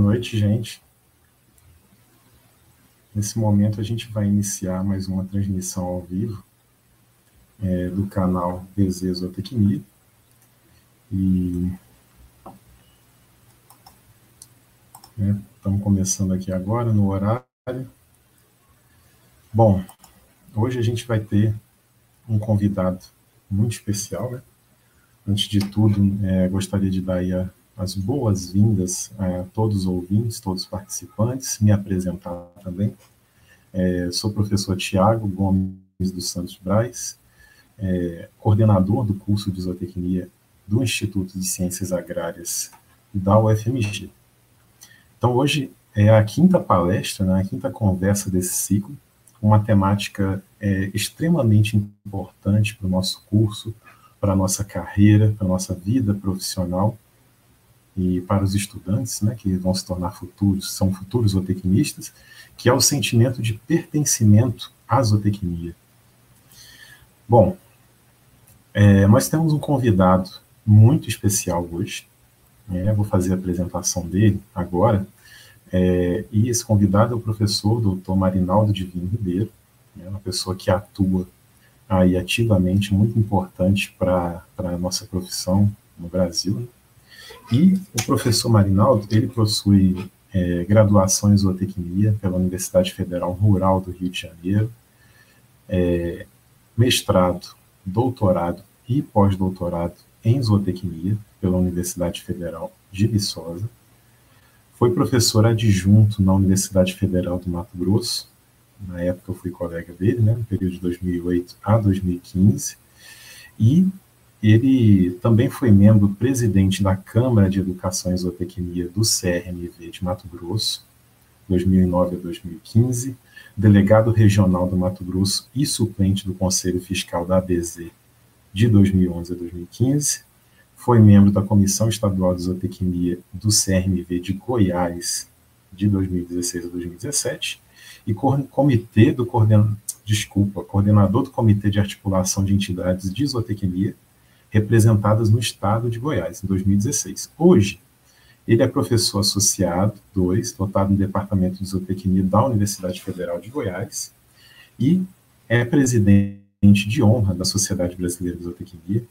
Noite, gente. Nesse momento, a gente vai iniciar mais uma transmissão ao vivo é, do canal PZ Zootecnia. E né, estamos começando aqui agora no horário. Bom, hoje a gente vai ter um convidado muito especial, né? Antes de tudo, é, gostaria de dar a as boas-vindas a todos os ouvintes, todos os participantes, me apresentar também. É, sou o professor Tiago Gomes dos Santos Braz, é, coordenador do curso de zootecnia do Instituto de Ciências Agrárias da UFMG. Então, hoje é a quinta palestra, né, a quinta conversa desse ciclo, uma temática é, extremamente importante para o nosso curso, para a nossa carreira, para a nossa vida profissional, e para os estudantes, né, que vão se tornar futuros, são futuros zootecnistas, que é o sentimento de pertencimento à zootecnia. Bom, é, nós temos um convidado muito especial hoje, né, vou fazer a apresentação dele agora, é, e esse convidado é o professor doutor Marinaldo Divino Ribeiro, né, uma pessoa que atua aí ativamente, muito importante para a nossa profissão no Brasil, né, e o professor Marinaldo, ele possui é, graduação em zootecnia pela Universidade Federal Rural do Rio de Janeiro, é, mestrado, doutorado e pós-doutorado em zootecnia pela Universidade Federal de Viçosa. Foi professor adjunto na Universidade Federal do Mato Grosso. Na época eu fui colega dele, né, no período de 2008 a 2015. E ele também foi membro presidente da Câmara de Educação e Zootecnia do CRMV de Mato Grosso, 2009 a 2015, delegado regional do Mato Grosso e suplente do Conselho Fiscal da ABZ de 2011 a 2015, foi membro da Comissão Estadual de Zootecnia do CRMV de Goiás de 2016 a 2017 e comitê do desculpa, coordenador do Comitê de Articulação de Entidades de Zootecnia representadas no estado de Goiás, em 2016. Hoje, ele é professor associado 2, dotado no Departamento de Zootecnia da Universidade Federal de Goiás, e é presidente de honra da Sociedade Brasileira de Zootecnia,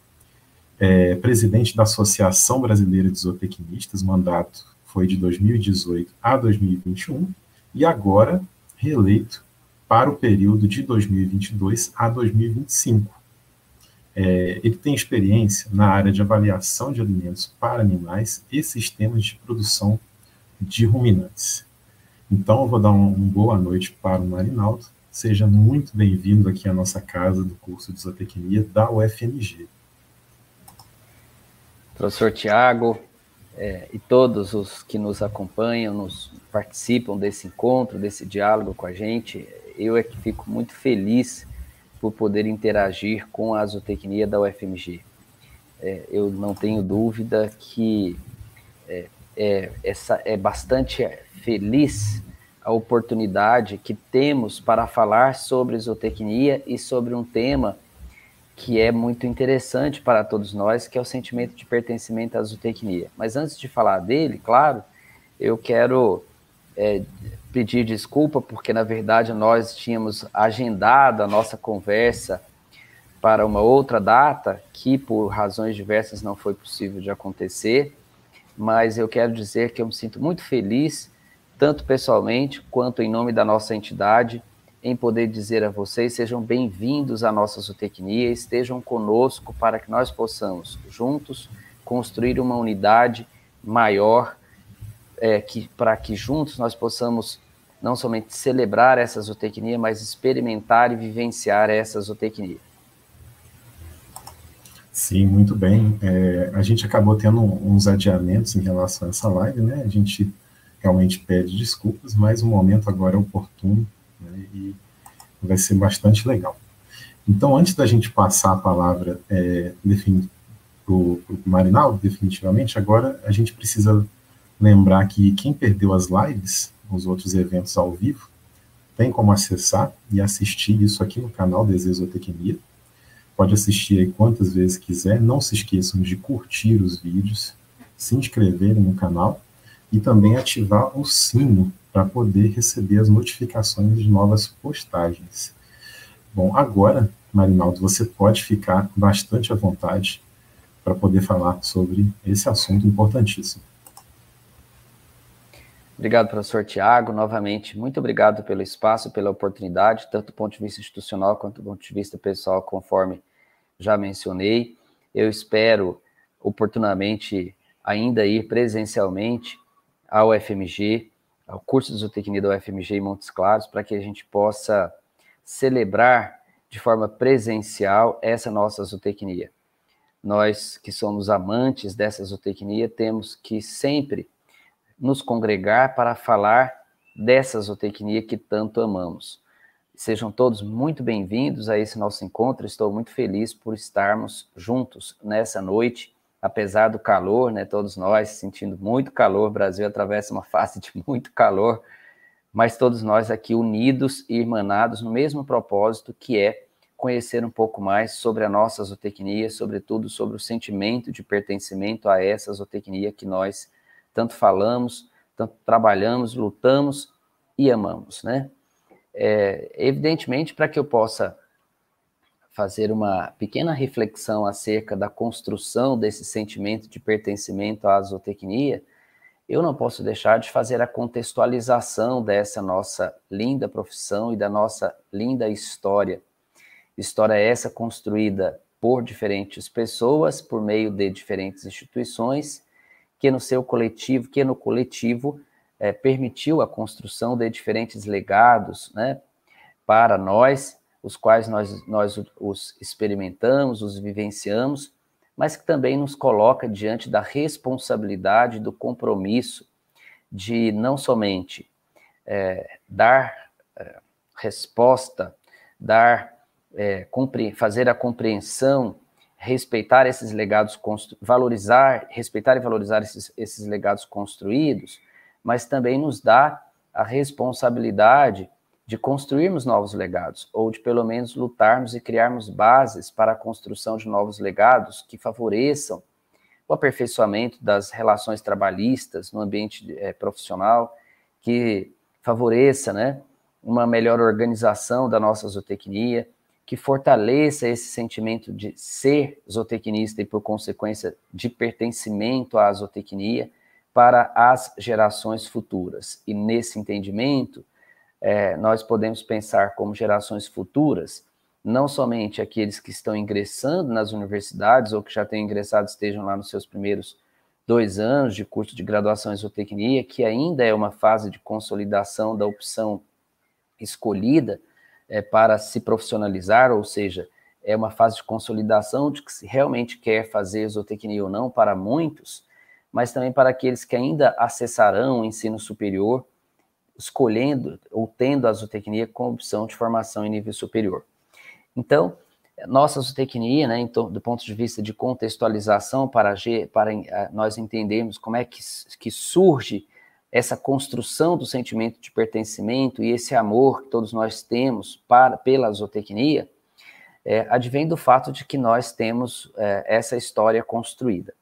é presidente da Associação Brasileira de Zootecnistas, mandato foi de 2018 a 2021, e agora reeleito para o período de 2022 a 2025. É, ele tem experiência na área de avaliação de alimentos para animais e sistemas de produção de ruminantes. Então, eu vou dar uma um boa noite para o Marinaldo. Seja muito bem-vindo aqui à nossa casa do curso de zootecnia da UFMG. Professor Tiago é, e todos os que nos acompanham, nos participam desse encontro, desse diálogo com a gente, eu é que fico muito feliz por poder interagir com a zootecnia da UFMG. É, eu não tenho dúvida que é, é, essa é bastante feliz a oportunidade que temos para falar sobre zootecnia e sobre um tema que é muito interessante para todos nós, que é o sentimento de pertencimento à zootecnia. Mas antes de falar dele, claro, eu quero é, pedir desculpa, porque na verdade nós tínhamos agendado a nossa conversa para uma outra data, que por razões diversas não foi possível de acontecer, mas eu quero dizer que eu me sinto muito feliz, tanto pessoalmente quanto em nome da nossa entidade, em poder dizer a vocês: sejam bem-vindos à nossa zootecnia, estejam conosco para que nós possamos, juntos, construir uma unidade maior é, que, para que juntos nós possamos não somente celebrar essa zootecnia, mas experimentar e vivenciar essa zootecnia. Sim, muito bem. É, a gente acabou tendo uns adiamentos em relação a essa live, né? A gente realmente pede desculpas, mas o momento agora é oportuno né? e vai ser bastante legal. Então, antes da gente passar a palavra é, para o Marinaldo, definitivamente, agora a gente precisa lembrar que quem perdeu as lives, os outros eventos ao vivo, tem como acessar e assistir isso aqui no canal Desesotecnia. Pode assistir aí quantas vezes quiser. Não se esqueçam de curtir os vídeos, se inscreverem no canal e também ativar o sino para poder receber as notificações de novas postagens. Bom, agora, Marinaldo, você pode ficar bastante à vontade para poder falar sobre esse assunto importantíssimo. Obrigado, professor Tiago. Novamente, muito obrigado pelo espaço, pela oportunidade, tanto do ponto de vista institucional quanto do ponto de vista pessoal, conforme já mencionei. Eu espero oportunamente ainda ir presencialmente ao FMG, ao curso de zootecnia da UFMG em Montes Claros, para que a gente possa celebrar de forma presencial essa nossa zootecnia. Nós que somos amantes dessa zootecnia temos que sempre nos congregar para falar dessa zootecnia que tanto amamos. Sejam todos muito bem-vindos a esse nosso encontro. Estou muito feliz por estarmos juntos nessa noite, apesar do calor, né? Todos nós sentindo muito calor. O Brasil atravessa uma fase de muito calor, mas todos nós aqui unidos e irmanados no mesmo propósito que é conhecer um pouco mais sobre a nossa zootecnia, sobretudo sobre o sentimento de pertencimento a essa zootecnia que nós tanto falamos, tanto trabalhamos, lutamos e amamos, né? É, evidentemente, para que eu possa fazer uma pequena reflexão acerca da construção desse sentimento de pertencimento à zootecnia, eu não posso deixar de fazer a contextualização dessa nossa linda profissão e da nossa linda história. História essa construída por diferentes pessoas, por meio de diferentes instituições, que no seu coletivo, que no coletivo é, permitiu a construção de diferentes legados, né, para nós, os quais nós, nós os experimentamos, os vivenciamos, mas que também nos coloca diante da responsabilidade, do compromisso de não somente é, dar é, resposta, dar, é, fazer a compreensão respeitar esses legados, valorizar, respeitar e valorizar esses, esses legados construídos, mas também nos dá a responsabilidade de construirmos novos legados, ou de pelo menos lutarmos e criarmos bases para a construção de novos legados que favoreçam o aperfeiçoamento das relações trabalhistas no ambiente é, profissional, que favoreça né, uma melhor organização da nossa zootecnia, que fortaleça esse sentimento de ser zootecnista e, por consequência, de pertencimento à zootecnia para as gerações futuras. E nesse entendimento, é, nós podemos pensar como gerações futuras, não somente aqueles que estão ingressando nas universidades ou que já têm ingressado estejam lá nos seus primeiros dois anos de curso de graduação em zootecnia, que ainda é uma fase de consolidação da opção escolhida, é, para se profissionalizar, ou seja, é uma fase de consolidação de que se realmente quer fazer zootecnia ou não para muitos, mas também para aqueles que ainda acessarão o ensino superior, escolhendo ou tendo a zootecnia como opção de formação em nível superior. Então, nossa zootecnia, né, do ponto de vista de contextualização, para, para eh, nós entendermos como é que, que surge essa construção do sentimento de pertencimento e esse amor que todos nós temos para, pela zootecnia, é, advém do fato de que nós temos é, essa história construída.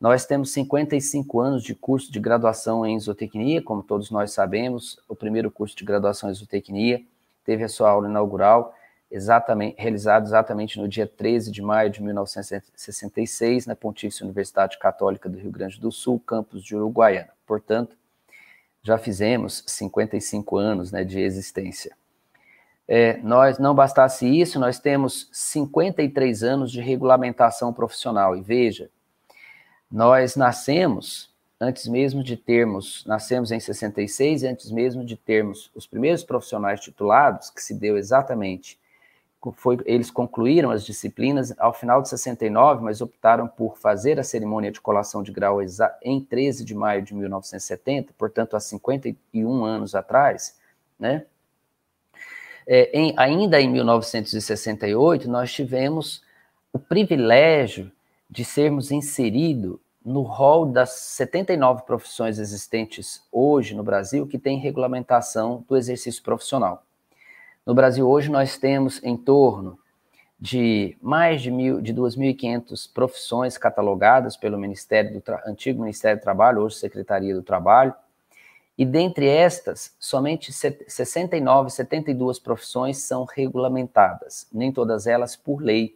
Nós temos 55 anos de curso de graduação em zootecnia, como todos nós sabemos, o primeiro curso de graduação em zootecnia teve a sua aula inaugural exatamente, realizado exatamente no dia 13 de maio de 1966, na Pontífice Universidade Católica do Rio Grande do Sul, campus de Uruguaiana. Portanto, já fizemos 55 anos né, de existência. É, nós não bastasse isso, nós temos 53 anos de regulamentação profissional. E veja, nós nascemos antes mesmo de termos, nascemos em 66, antes mesmo de termos os primeiros profissionais titulados, que se deu exatamente foi, eles concluíram as disciplinas ao final de 69, mas optaram por fazer a cerimônia de colação de grau em 13 de maio de 1970, portanto, há 51 anos atrás, né? É, em, ainda em 1968, nós tivemos o privilégio de sermos inseridos no rol das 79 profissões existentes hoje no Brasil que tem regulamentação do exercício profissional. No Brasil hoje nós temos em torno de mais de, mil, de 2.500 profissões catalogadas pelo Ministério do antigo Ministério do Trabalho, hoje Secretaria do Trabalho, e dentre estas, somente 69, 72 profissões são regulamentadas, nem todas elas por lei.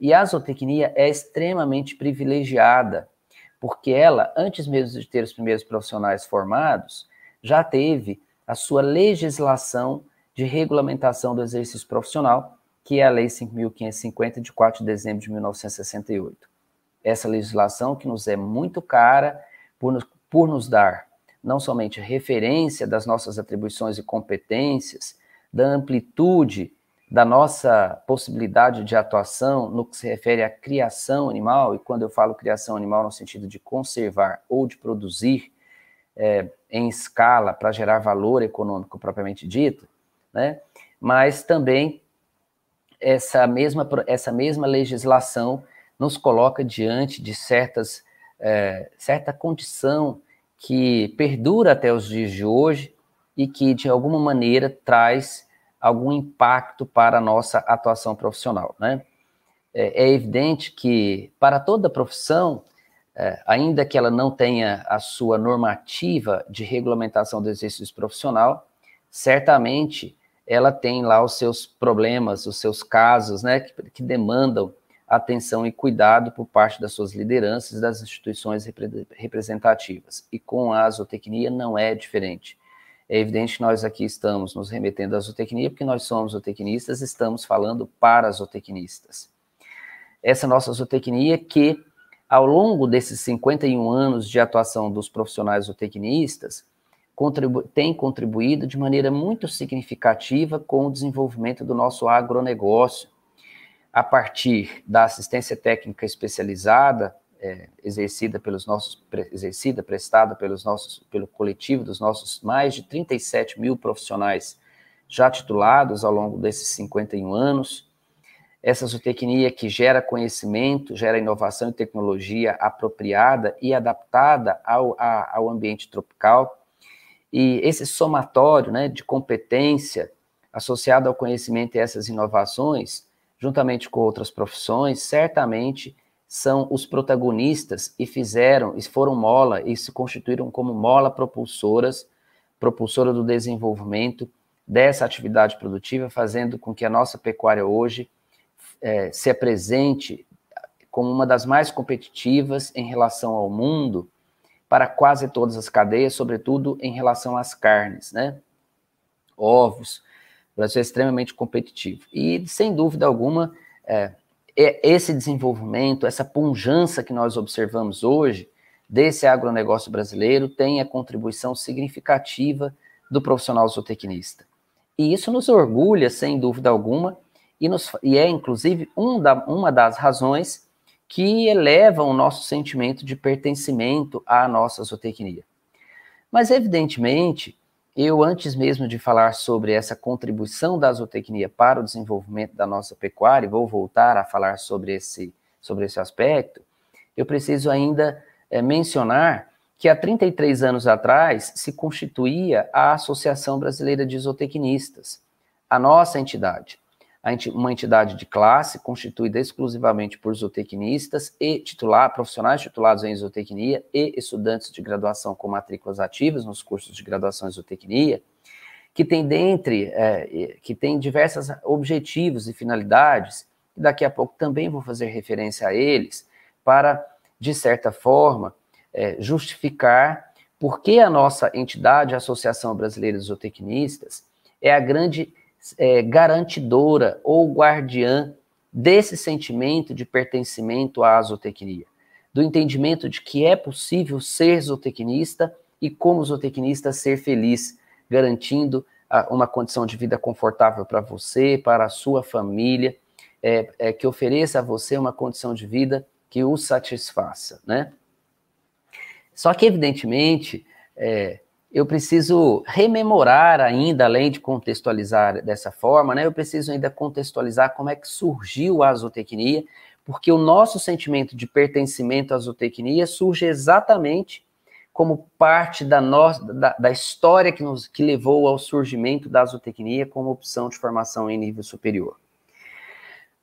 E a zootecnia é extremamente privilegiada, porque ela, antes mesmo de ter os primeiros profissionais formados, já teve a sua legislação de regulamentação do exercício profissional, que é a Lei 5.550, de 4 de dezembro de 1968. Essa legislação que nos é muito cara por nos, por nos dar não somente referência das nossas atribuições e competências, da amplitude da nossa possibilidade de atuação no que se refere à criação animal, e quando eu falo criação animal no sentido de conservar ou de produzir é, em escala para gerar valor econômico propriamente dito, né? mas também essa mesma, essa mesma legislação nos coloca diante de certas, é, certa condição que perdura até os dias de hoje e que, de alguma maneira, traz algum impacto para a nossa atuação profissional. Né? É, é evidente que, para toda profissão, é, ainda que ela não tenha a sua normativa de regulamentação do exercício profissional, certamente ela tem lá os seus problemas, os seus casos, né, que, que demandam atenção e cuidado por parte das suas lideranças das instituições representativas. E com a zootecnia não é diferente. É evidente que nós aqui estamos nos remetendo à zootecnia, porque nós somos zootecnistas, estamos falando para zootecnistas. Essa nossa zootecnia que, ao longo desses 51 anos de atuação dos profissionais zootecnistas, contribu tem contribuído de maneira muito significativa com o desenvolvimento do nosso agronegócio, a partir da assistência técnica especializada é, exercida pelos nossos exercida prestada pelos nossos pelo coletivo dos nossos mais de 37 mil profissionais já titulados ao longo desses 51 anos essa zootecnia que gera conhecimento gera inovação e tecnologia apropriada e adaptada ao, a, ao ambiente tropical e esse somatório né, de competência associado ao conhecimento e essas inovações juntamente com outras profissões, certamente são os protagonistas e fizeram, e foram mola e se constituíram como mola propulsoras, propulsora do desenvolvimento dessa atividade produtiva, fazendo com que a nossa pecuária hoje é, se apresente como uma das mais competitivas em relação ao mundo para quase todas as cadeias, sobretudo em relação às carnes, né? Ovos, o Brasil é extremamente competitivo. E, sem dúvida alguma, é, é esse desenvolvimento, essa punjança que nós observamos hoje desse agronegócio brasileiro tem a contribuição significativa do profissional zootecnista. E isso nos orgulha, sem dúvida alguma, e, nos, e é, inclusive, um da, uma das razões que elevam o nosso sentimento de pertencimento à nossa zootecnia. Mas, evidentemente, eu, antes mesmo de falar sobre essa contribuição da zootecnia para o desenvolvimento da nossa pecuária, vou voltar a falar sobre esse, sobre esse aspecto, eu preciso ainda é, mencionar que há 33 anos atrás se constituía a Associação Brasileira de Zootecnistas, a nossa entidade uma entidade de classe constituída exclusivamente por zootecnistas e titular, profissionais titulados em zootecnia e estudantes de graduação com matrículas ativas nos cursos de graduação em zootecnia, que tem dentre, é, que tem diversos objetivos e finalidades, e daqui a pouco também vou fazer referência a eles, para, de certa forma, é, justificar por que a nossa entidade, a Associação Brasileira de Zootecnistas, é a grande é, garantidora ou guardiã desse sentimento de pertencimento à zootecnia, do entendimento de que é possível ser zootecnista e, como zootecnista, ser feliz, garantindo uma condição de vida confortável para você, para a sua família, é, é, que ofereça a você uma condição de vida que o satisfaça, né? Só que, evidentemente, é, eu preciso rememorar ainda, além de contextualizar dessa forma, né, eu preciso ainda contextualizar como é que surgiu a zootecnia, porque o nosso sentimento de pertencimento à zootecnia surge exatamente como parte da, nossa, da, da história que, nos, que levou ao surgimento da zootecnia como opção de formação em nível superior.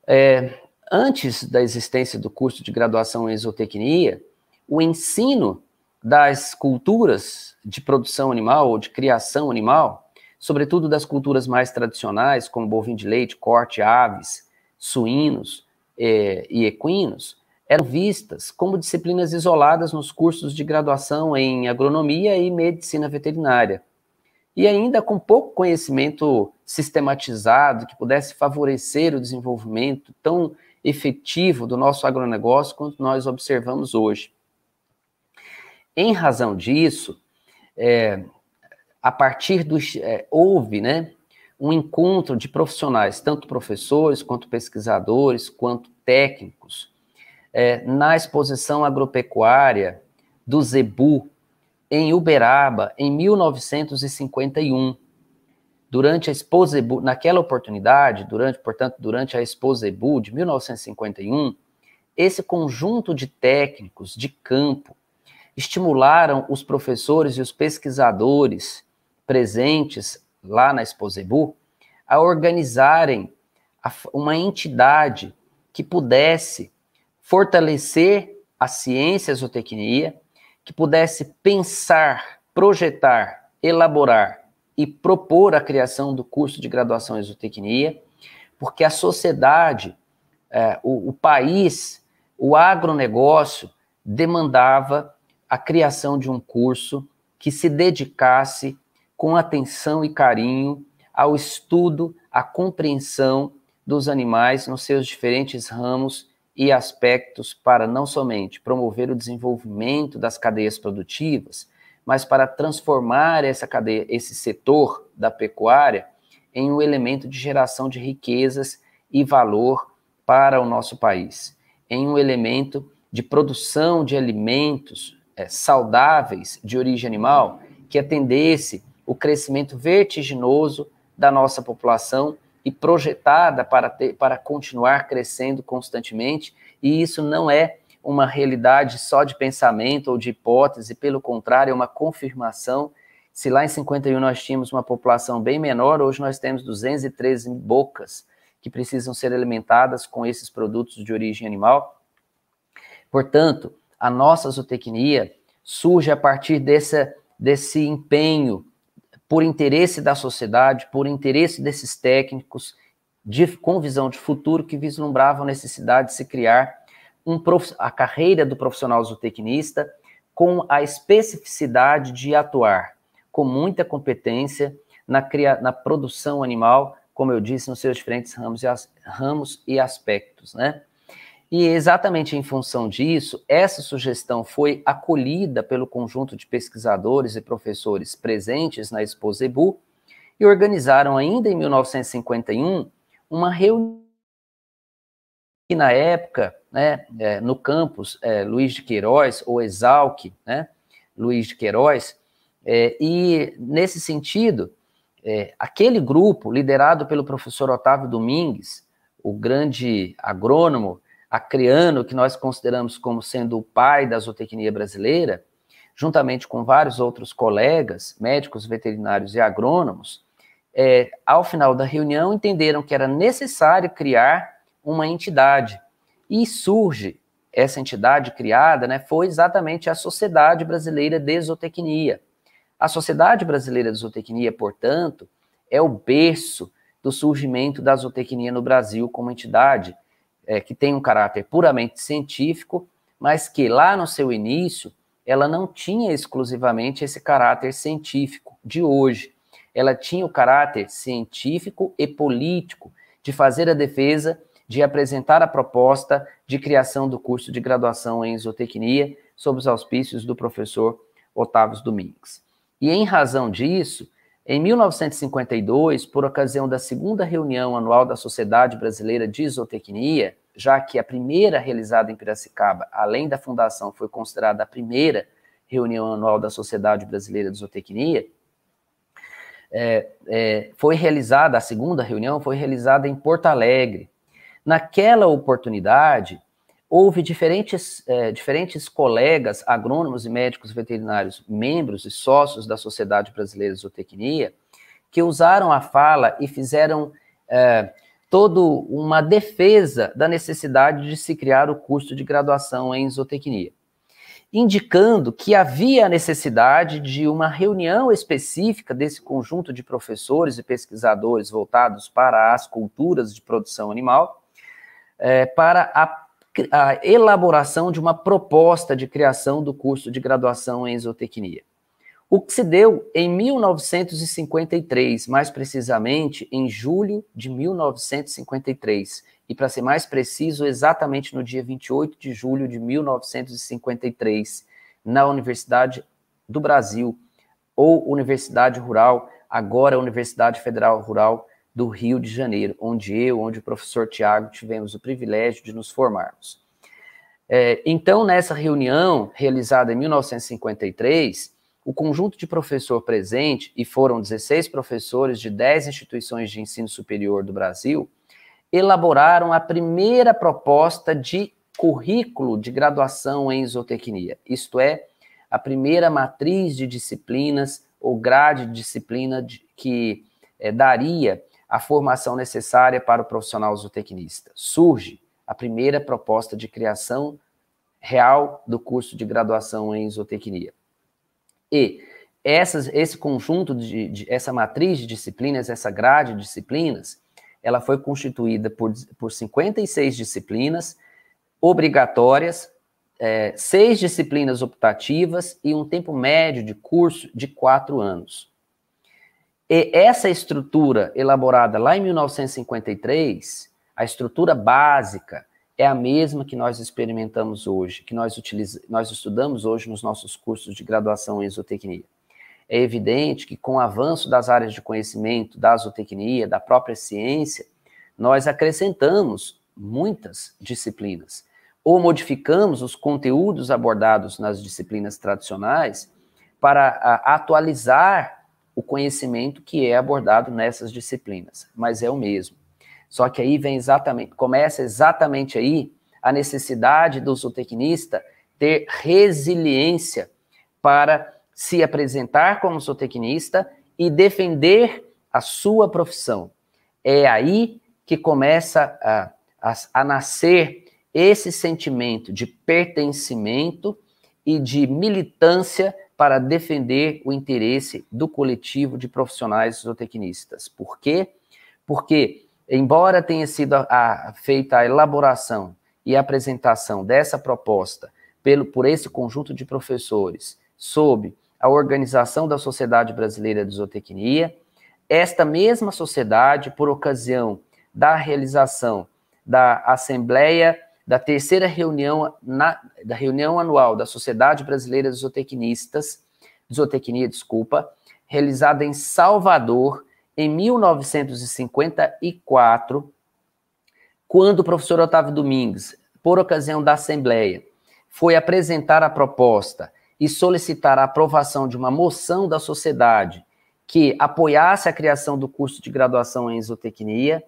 É, antes da existência do curso de graduação em zootecnia, o ensino das culturas de produção animal ou de criação animal, sobretudo das culturas mais tradicionais, como bovino de leite, corte, aves, suínos é, e equinos, eram vistas como disciplinas isoladas nos cursos de graduação em agronomia e medicina veterinária. E ainda com pouco conhecimento sistematizado que pudesse favorecer o desenvolvimento tão efetivo do nosso agronegócio quanto nós observamos hoje. Em razão disso, é, a partir dos. É, houve né, um encontro de profissionais, tanto professores, quanto pesquisadores, quanto técnicos, é, na exposição agropecuária do Zebu, em Uberaba, em 1951. Durante a Exposebu, naquela oportunidade, durante, portanto, durante a Exposebu de 1951, esse conjunto de técnicos de campo estimularam os professores e os pesquisadores presentes lá na Exposebu a organizarem uma entidade que pudesse fortalecer a ciência e a zootecnia, que pudesse pensar, projetar, elaborar e propor a criação do curso de graduação em zootecnia, porque a sociedade, é, o, o país, o agronegócio demandava a criação de um curso que se dedicasse com atenção e carinho ao estudo, à compreensão dos animais nos seus diferentes ramos e aspectos para não somente promover o desenvolvimento das cadeias produtivas, mas para transformar essa cadeia, esse setor da pecuária em um elemento de geração de riquezas e valor para o nosso país, em um elemento de produção de alimentos é, saudáveis de origem animal que atendesse o crescimento vertiginoso da nossa população e projetada para, ter, para continuar crescendo constantemente, e isso não é uma realidade só de pensamento ou de hipótese, pelo contrário, é uma confirmação. Se lá em 51 nós tínhamos uma população bem menor, hoje nós temos 213 bocas que precisam ser alimentadas com esses produtos de origem animal. Portanto, a nossa zootecnia surge a partir desse, desse empenho por interesse da sociedade, por interesse desses técnicos, de, com visão de futuro, que vislumbravam a necessidade de se criar um, a carreira do profissional zootecnista com a especificidade de atuar com muita competência na, cria, na produção animal, como eu disse, nos seus diferentes ramos e, as, ramos e aspectos, né? E exatamente em função disso, essa sugestão foi acolhida pelo conjunto de pesquisadores e professores presentes na Exposebu e organizaram ainda em 1951 uma reunião que na época, né, é, no campus é, Luiz de Queiroz, ou Exalc, né, Luiz de Queiroz, é, e nesse sentido, é, aquele grupo, liderado pelo professor Otávio Domingues, o grande agrônomo acreano, que nós consideramos como sendo o pai da zootecnia brasileira, juntamente com vários outros colegas, médicos, veterinários e agrônomos, é, ao final da reunião entenderam que era necessário criar uma entidade. E surge essa entidade criada, né, foi exatamente a Sociedade Brasileira de Zootecnia. A Sociedade Brasileira de Zootecnia, portanto, é o berço do surgimento da zootecnia no Brasil como entidade, é, que tem um caráter puramente científico, mas que lá no seu início ela não tinha exclusivamente esse caráter científico de hoje. Ela tinha o caráter científico e político de fazer a defesa, de apresentar a proposta de criação do curso de graduação em zootecnia sob os auspícios do professor Otávio Domingues. E em razão disso, em 1952, por ocasião da segunda reunião anual da Sociedade Brasileira de Zootecnia, já que a primeira realizada em Piracicaba, além da fundação, foi considerada a primeira reunião anual da Sociedade Brasileira de Zootecnia, é, é, foi realizada, a segunda reunião foi realizada em Porto Alegre. Naquela oportunidade, houve diferentes, é, diferentes colegas, agrônomos e médicos veterinários, membros e sócios da Sociedade Brasileira de Zootecnia, que usaram a fala e fizeram é, toda uma defesa da necessidade de se criar o curso de graduação em zootecnia, indicando que havia a necessidade de uma reunião específica desse conjunto de professores e pesquisadores voltados para as culturas de produção animal, é, para a, a elaboração de uma proposta de criação do curso de graduação em zootecnia. O que se deu em 1953, mais precisamente em julho de 1953. E para ser mais preciso, exatamente no dia 28 de julho de 1953, na Universidade do Brasil, ou Universidade Rural, agora Universidade Federal Rural do Rio de Janeiro, onde eu, onde o professor Tiago tivemos o privilégio de nos formarmos. É, então, nessa reunião realizada em 1953, o conjunto de professor presente, e foram 16 professores de 10 instituições de ensino superior do Brasil, elaboraram a primeira proposta de currículo de graduação em zootecnia, isto é, a primeira matriz de disciplinas ou grade de disciplina de, que é, daria a formação necessária para o profissional zootecnista. Surge a primeira proposta de criação real do curso de graduação em zootecnia. E essas, esse conjunto de, de, essa matriz de disciplinas, essa grade de disciplinas, ela foi constituída por, por 56 disciplinas obrigatórias, é, seis disciplinas optativas e um tempo médio de curso de quatro anos. E essa estrutura elaborada lá em 1953, a estrutura básica, é a mesma que nós experimentamos hoje, que nós, nós estudamos hoje nos nossos cursos de graduação em zootecnia. É evidente que com o avanço das áreas de conhecimento da zootecnia, da própria ciência, nós acrescentamos muitas disciplinas, ou modificamos os conteúdos abordados nas disciplinas tradicionais para atualizar o conhecimento que é abordado nessas disciplinas, mas é o mesmo. Só que aí vem exatamente, começa exatamente aí a necessidade do zootecnista ter resiliência para se apresentar como zootecnista e defender a sua profissão. É aí que começa a, a, a nascer esse sentimento de pertencimento e de militância para defender o interesse do coletivo de profissionais zootecnistas. Por quê? Porque embora tenha sido a, a, feita a elaboração e a apresentação dessa proposta pelo, por esse conjunto de professores sob a organização da Sociedade Brasileira de Zootecnia, esta mesma sociedade, por ocasião da realização da Assembleia, da terceira reunião, na, da reunião anual da Sociedade Brasileira de Zootecnistas, Zootecnia, desculpa, realizada em Salvador, em 1954, quando o professor Otávio Domingues, por ocasião da Assembleia, foi apresentar a proposta e solicitar a aprovação de uma moção da sociedade que apoiasse a criação do curso de graduação em zootecnia,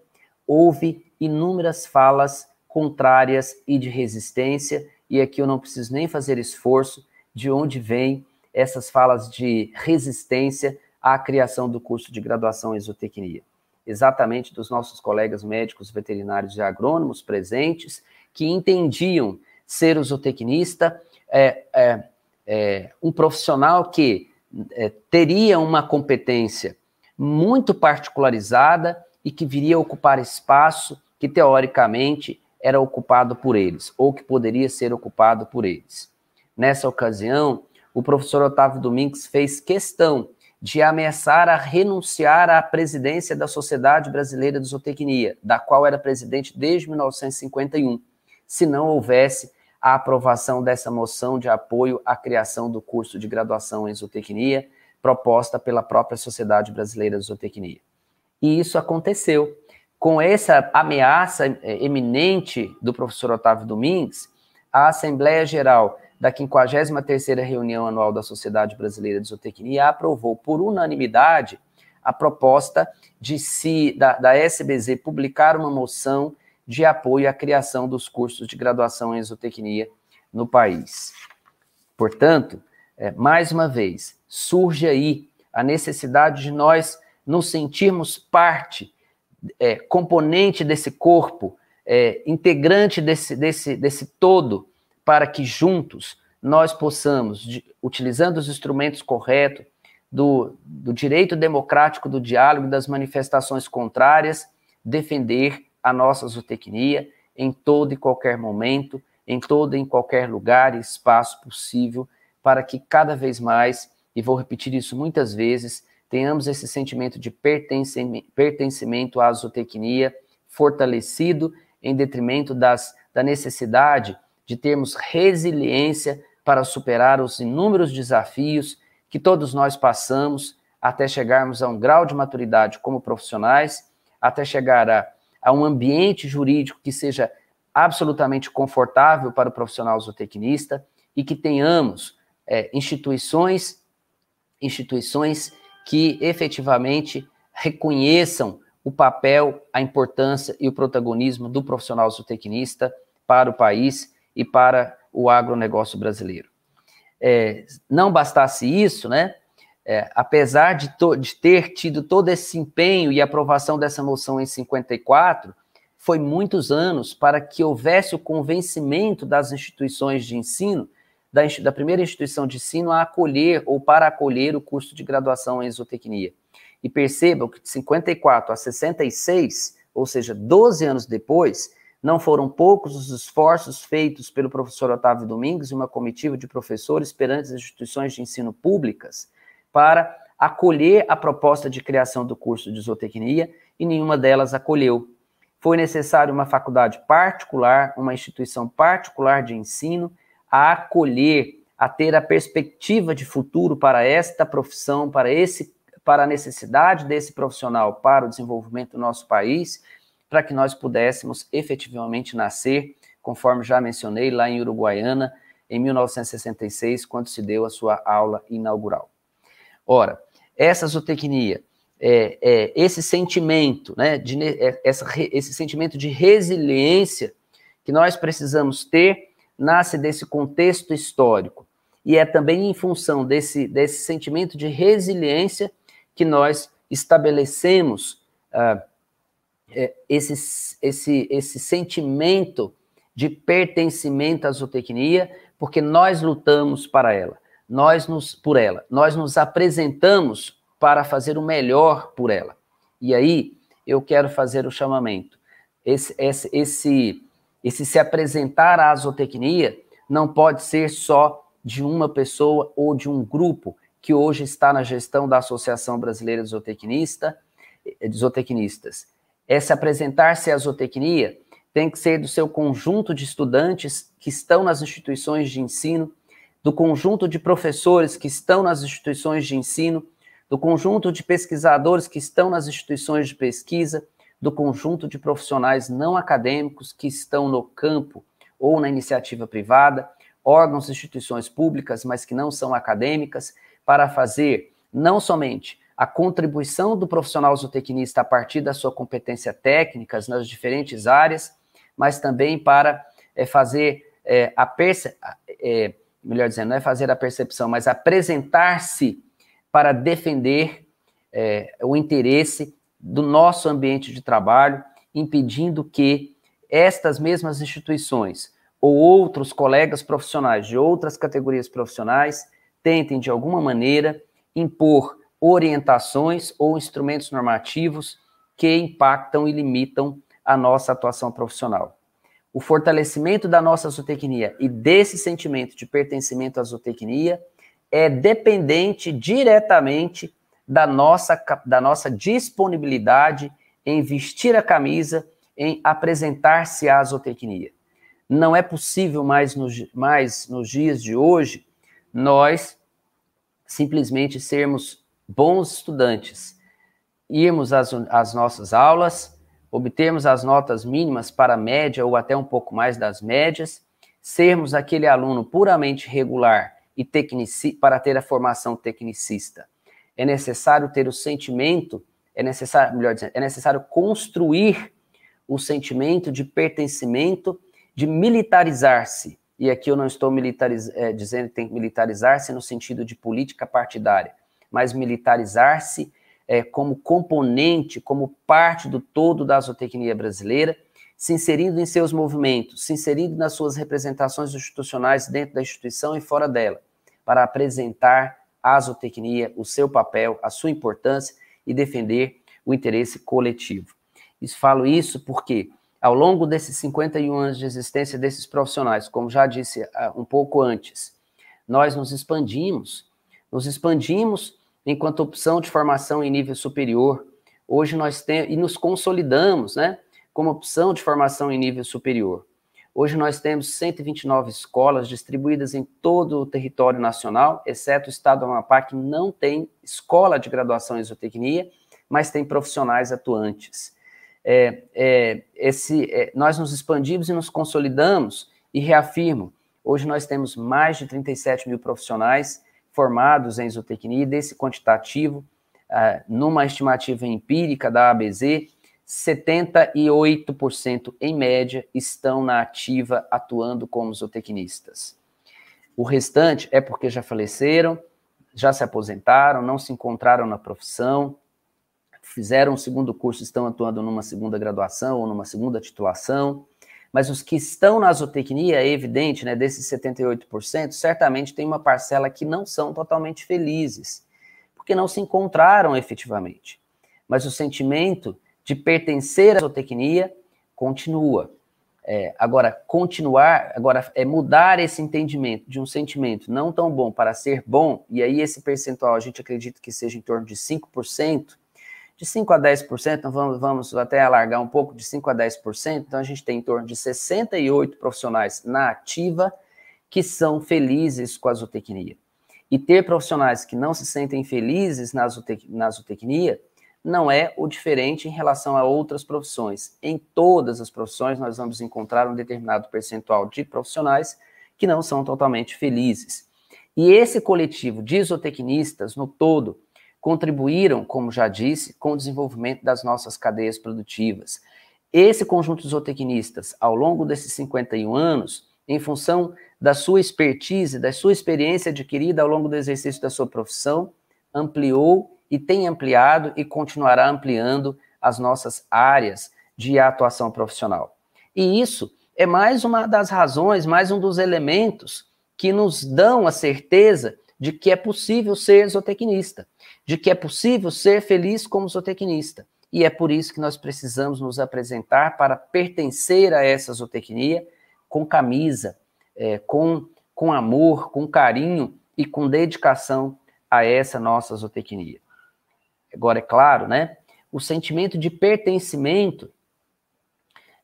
houve inúmeras falas contrárias e de resistência, e aqui eu não preciso nem fazer esforço de onde vêm essas falas de resistência à criação do curso de graduação em zootecnia. Exatamente dos nossos colegas médicos, veterinários e agrônomos presentes, que entendiam ser o zootecnista é, é, é, um profissional que é, teria uma competência muito particularizada e que viria a ocupar espaço que, teoricamente, era ocupado por eles, ou que poderia ser ocupado por eles. Nessa ocasião, o professor Otávio Domingues fez questão de ameaçar a renunciar à presidência da Sociedade Brasileira de Zootecnia, da qual era presidente desde 1951, se não houvesse a aprovação dessa moção de apoio à criação do curso de graduação em zootecnia, proposta pela própria Sociedade Brasileira de Zootecnia. E isso aconteceu. Com essa ameaça eh, eminente do professor Otávio Domingues, a Assembleia Geral da 53ª reunião anual da Sociedade Brasileira de Zootecnia aprovou por unanimidade a proposta de se da, da SBZ publicar uma moção de apoio à criação dos cursos de graduação em zootecnia no país. Portanto, é, mais uma vez, surge aí a necessidade de nós nos sentirmos parte é, componente desse corpo, é, integrante desse, desse, desse todo, para que juntos nós possamos, de, utilizando os instrumentos corretos, do, do direito democrático do diálogo e das manifestações contrárias, defender a nossa zootecnia em todo e qualquer momento, em todo e em qualquer lugar e espaço possível, para que cada vez mais, e vou repetir isso muitas vezes, tenhamos esse sentimento de pertencimento à zootecnia fortalecido em detrimento das, da necessidade de termos resiliência para superar os inúmeros desafios que todos nós passamos até chegarmos a um grau de maturidade como profissionais, até chegar a, a um ambiente jurídico que seja absolutamente confortável para o profissional zootecnista e que tenhamos é, instituições instituições que efetivamente reconheçam o papel, a importância e o protagonismo do profissional zootecnista para o país e para o agronegócio brasileiro. É, não bastasse isso, né? É, apesar de, de, ter tido todo esse empenho e aprovação dessa moção em 54, foi muitos anos para que houvesse o convencimento das instituições de ensino da, da primeira instituição de ensino a acolher ou para acolher o curso de graduação em zootecnia. E percebam que de 54 a 66, ou seja, 12 anos depois, não foram poucos os esforços feitos pelo professor Otávio Domingues e uma comitiva de professores perante as instituições de ensino públicas para acolher a proposta de criação do curso de zootecnia e nenhuma delas acolheu. Foi necessário uma faculdade particular, uma instituição particular de ensino a acolher, a ter a perspectiva de futuro para esta profissão, para esse para a necessidade desse profissional para o desenvolvimento do nosso país, para que nós pudéssemos efetivamente nascer, conforme já mencionei, lá em Uruguaiana, em 1966, quando se deu a sua aula inaugural. Ora, essa zootecnia, é, é, esse sentimento, né, de, é, essa, esse sentimento de resiliência que nós precisamos ter nasce desse contexto histórico. E é também em função desse, desse sentimento de resiliência que nós estabelecemos uh, esse, esse, esse sentimento de pertencimento à zootecnia, porque nós lutamos para ela, nós nos, por ela, nós nos apresentamos para fazer o melhor por ela. E aí eu quero fazer o chamamento. Esse, esse, esse esse se apresentar à zootecnia não pode ser só de uma pessoa ou de um grupo que hoje está na gestão da Associação Brasileira de Zootecnista, de Zootecnistas. Esse apresentar-se à zootecnia tem que ser do seu conjunto de estudantes que estão nas instituições de ensino, do conjunto de professores que estão nas instituições de ensino, do conjunto de pesquisadores que estão nas instituições de pesquisa, do conjunto de profissionais não acadêmicos que estão no campo ou na iniciativa privada, órgãos e instituições públicas, mas que não são acadêmicas, para fazer não somente a contribuição do profissional zootecnista a partir da sua competência técnicas nas diferentes áreas, mas também para é, fazer é, a perce é, melhor dizendo, não é fazer a percepção, mas apresentar-se para defender o interesse do nosso ambiente de trabalho, impedindo que estas mesmas instituições ou outros colegas profissionais de outras categorias profissionais tentem, de alguma maneira, impor orientações ou instrumentos normativos que impactam e limitam a nossa atuação profissional. O fortalecimento da nossa zootecnia e desse sentimento de pertencimento à zootecnia é dependente diretamente da nossa, da nossa disponibilidade em vestir a camisa, em apresentar-se à zootecnia. Não é possível mais nos, mais nos dias de hoje nós simplesmente sermos bons estudantes, irmos às, às nossas aulas, obtermos as notas mínimas para a média ou até um pouco mais das médias, sermos aquele aluno puramente regular e tecnici, para ter a formação tecnicista. É necessário ter o sentimento, é necessário, melhor dizendo, é necessário construir o sentimento de pertencimento, de militarizar-se. E aqui eu não estou militariz, é, dizendo que tem que militarizar-se no sentido de política partidária, mas militarizar-se é, como componente, como parte do todo da zootecnia brasileira, se inserindo em seus movimentos, se inserindo nas suas representações institucionais dentro da instituição e fora dela, para apresentar a zootecnia, o seu papel, a sua importância e defender o interesse coletivo. Isso, falo isso porque, ao longo desses 51 anos de existência desses profissionais, como já disse uh, um pouco antes, nós nos expandimos, nos expandimos enquanto opção de formação em nível superior. Hoje nós temos, e nos consolidamos, né, como opção de formação em nível superior. Hoje nós temos 129 escolas distribuídas em todo o território nacional, exceto o estado do Amapá, que não tem escola de graduação em zootecnia, mas tem profissionais atuantes. É, é, esse, é, nós nos expandimos e nos consolidamos, e reafirmo, hoje nós temos mais de 37 mil profissionais formados em zootecnia, desse quantitativo, uh, numa estimativa empírica da ABZ, 78% em média estão na ativa atuando como zootecnistas. O restante é porque já faleceram, já se aposentaram, não se encontraram na profissão, fizeram um segundo curso, estão atuando numa segunda graduação ou numa segunda titulação, mas os que estão na zootecnia, é evidente, né, desses 78%, certamente tem uma parcela que não são totalmente felizes, porque não se encontraram efetivamente. Mas o sentimento de pertencer à zootecnia continua. É, agora, continuar, agora é mudar esse entendimento de um sentimento não tão bom para ser bom, e aí esse percentual a gente acredita que seja em torno de 5%, de 5 a 10%, então vamos, vamos até alargar um pouco, de 5 a 10%, então a gente tem em torno de 68 profissionais na ativa que são felizes com a zootecnia. E ter profissionais que não se sentem felizes na, zootec na zootecnia não é o diferente em relação a outras profissões. Em todas as profissões, nós vamos encontrar um determinado percentual de profissionais que não são totalmente felizes. E esse coletivo de zootecnistas, no todo, contribuíram, como já disse, com o desenvolvimento das nossas cadeias produtivas. Esse conjunto de zootecnistas, ao longo desses 51 anos, em função da sua expertise, da sua experiência adquirida ao longo do exercício da sua profissão, ampliou e tem ampliado e continuará ampliando as nossas áreas de atuação profissional. E isso é mais uma das razões, mais um dos elementos que nos dão a certeza de que é possível ser zootecnista, de que é possível ser feliz como zootecnista. E é por isso que nós precisamos nos apresentar para pertencer a essa zootecnia com camisa, é, com, com amor, com carinho e com dedicação a essa nossa zootecnia. Agora, é claro, né? O sentimento de pertencimento,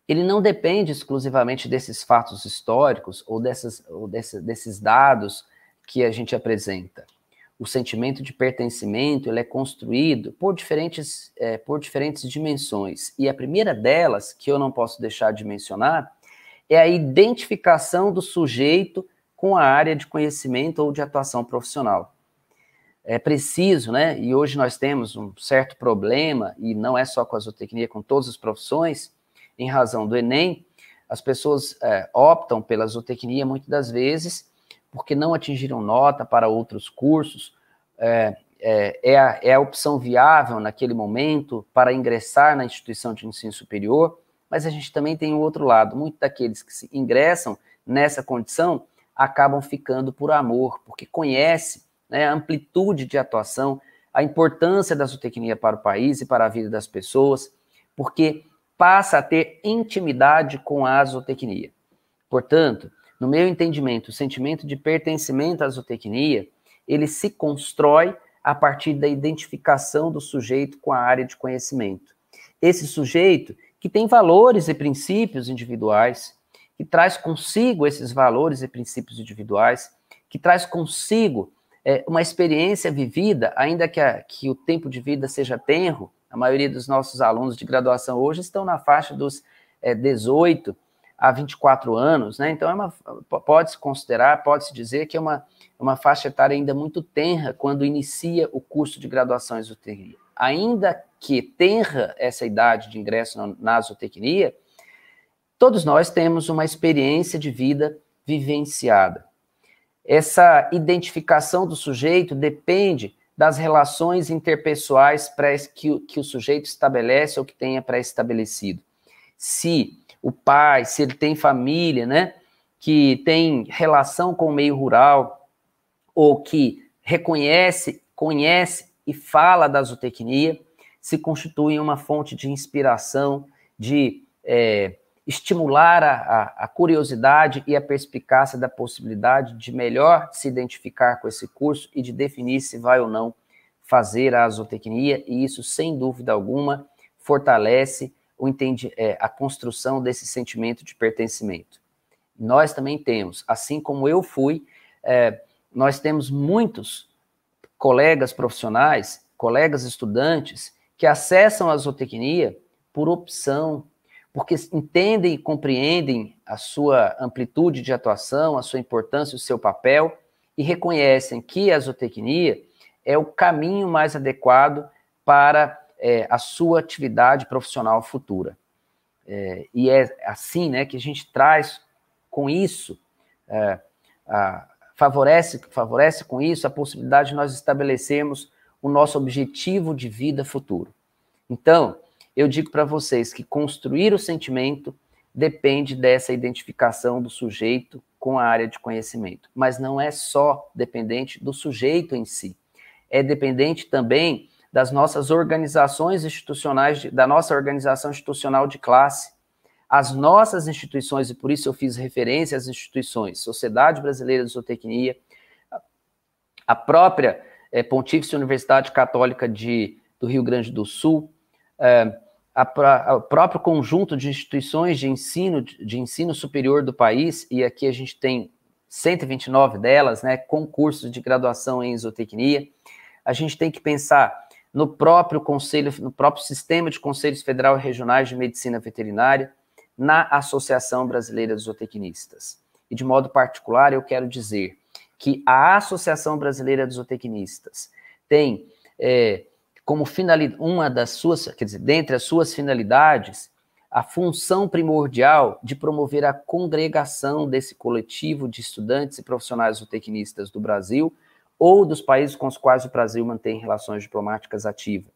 ele não depende exclusivamente desses fatos históricos ou, dessas, ou desse, desses dados que a gente apresenta. O sentimento de pertencimento ele é construído por diferentes, é, por diferentes dimensões. E a primeira delas, que eu não posso deixar de mencionar, é a identificação do sujeito com a área de conhecimento ou de atuação profissional é preciso, né? E hoje nós temos um certo problema, e não é só com a zootecnia, com todas as profissões, em razão do Enem, as pessoas é, optam pela zootecnia muitas das vezes porque não atingiram nota para outros cursos, é, é, é, a, é a opção viável naquele momento para ingressar na instituição de ensino superior, mas a gente também tem o outro lado, muitos daqueles que se ingressam nessa condição acabam ficando por amor, porque conhece né, a amplitude de atuação, a importância da zootecnia para o país e para a vida das pessoas, porque passa a ter intimidade com a zootecnia. Portanto, no meu entendimento, o sentimento de pertencimento à zootecnia, ele se constrói a partir da identificação do sujeito com a área de conhecimento. Esse sujeito que tem valores e princípios individuais, que traz consigo esses valores e princípios individuais, que traz consigo é, uma experiência vivida, ainda que, a, que o tempo de vida seja tenro, a maioria dos nossos alunos de graduação hoje estão na faixa dos é, 18 a 24 anos, né? Então, é pode-se considerar, pode-se dizer que é uma, uma faixa etária ainda muito tenra quando inicia o curso de graduação em zootecnia. Ainda que tenra essa idade de ingresso na, na zootecnia, todos nós temos uma experiência de vida vivenciada essa identificação do sujeito depende das relações interpessoais que, que o sujeito estabelece ou que tenha pré-estabelecido. Se o pai, se ele tem família, né, que tem relação com o meio rural, ou que reconhece, conhece e fala da zootecnia, se constitui uma fonte de inspiração, de é, estimular a, a, a, curiosidade e a perspicácia da possibilidade de melhor se identificar com esse curso e de definir se vai ou não fazer a zootecnia, e isso, sem dúvida alguma, fortalece o entendi, é, a construção desse sentimento de pertencimento. Nós também temos, assim como eu fui, é, nós temos muitos colegas profissionais, colegas estudantes, que acessam a zootecnia por opção, porque entendem e compreendem a sua amplitude de atuação, a sua importância, o seu papel, e reconhecem que a zootecnia é o caminho mais adequado para é, a sua atividade profissional futura. É, e é assim né, que a gente traz com isso, é, a, favorece, favorece com isso a possibilidade de nós estabelecermos o nosso objetivo de vida futuro. Então, eu digo para vocês que construir o sentimento depende dessa identificação do sujeito com a área de conhecimento, mas não é só dependente do sujeito em si, é dependente também das nossas organizações institucionais, da nossa organização institucional de classe. As nossas instituições, e por isso eu fiz referência às instituições, Sociedade Brasileira de Zootecnia, a própria é, Pontífice Universidade Católica de, do Rio Grande do Sul, é, o próprio conjunto de instituições de ensino, de ensino superior do país, e aqui a gente tem 129 delas, né, com cursos de graduação em zootecnia, a gente tem que pensar no próprio conselho, no próprio sistema de conselhos federal e regionais de medicina veterinária, na Associação Brasileira de Zootecnistas. E de modo particular, eu quero dizer que a Associação Brasileira de Zootecnistas tem é, como finalidade, uma das suas, quer dizer, dentre as suas finalidades, a função primordial de promover a congregação desse coletivo de estudantes e profissionais zootecnistas do Brasil ou dos países com os quais o Brasil mantém relações diplomáticas ativas.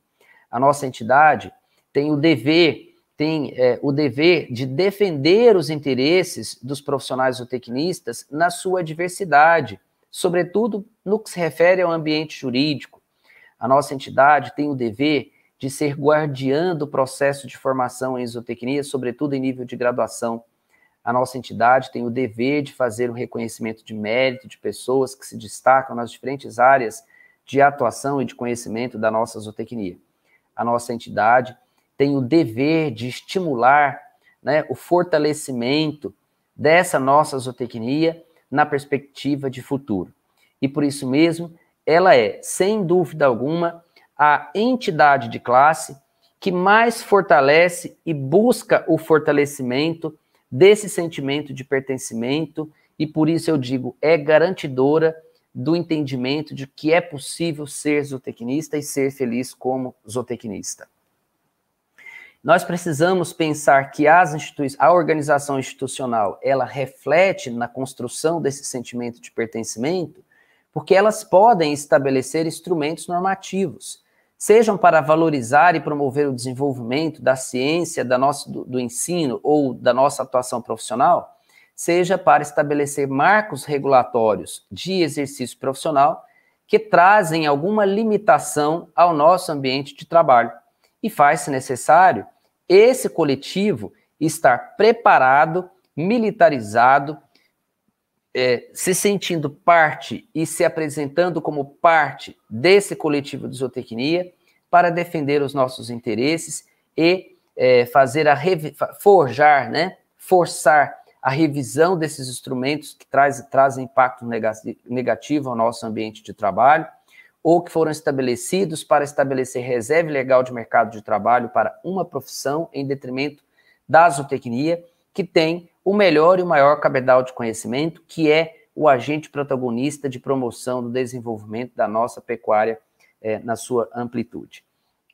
A nossa entidade tem o dever, tem é, o dever de defender os interesses dos profissionais zootecnistas na sua diversidade, sobretudo no que se refere ao ambiente jurídico, a nossa entidade tem o dever de ser guardiã do processo de formação em zootecnia, sobretudo em nível de graduação. A nossa entidade tem o dever de fazer o reconhecimento de mérito de pessoas que se destacam nas diferentes áreas de atuação e de conhecimento da nossa zootecnia. A nossa entidade tem o dever de estimular né, o fortalecimento dessa nossa zootecnia na perspectiva de futuro. E por isso mesmo, ela é, sem dúvida alguma, a entidade de classe que mais fortalece e busca o fortalecimento desse sentimento de pertencimento, e por isso eu digo, é garantidora do entendimento de que é possível ser zootecnista e ser feliz como zootecnista. Nós precisamos pensar que as a organização institucional, ela reflete na construção desse sentimento de pertencimento porque elas podem estabelecer instrumentos normativos, sejam para valorizar e promover o desenvolvimento da ciência, da nossa, do, do ensino ou da nossa atuação profissional, seja para estabelecer marcos regulatórios de exercício profissional que trazem alguma limitação ao nosso ambiente de trabalho. E faz-se necessário esse coletivo estar preparado, militarizado é, se sentindo parte e se apresentando como parte desse coletivo de zootecnia para defender os nossos interesses e é, fazer a forjar, né, forçar a revisão desses instrumentos que traz, trazem impacto negativo ao nosso ambiente de trabalho ou que foram estabelecidos para estabelecer reserva legal de mercado de trabalho para uma profissão em detrimento da zootecnia, que tem o melhor e o maior cabedal de conhecimento, que é o agente protagonista de promoção do desenvolvimento da nossa pecuária é, na sua amplitude.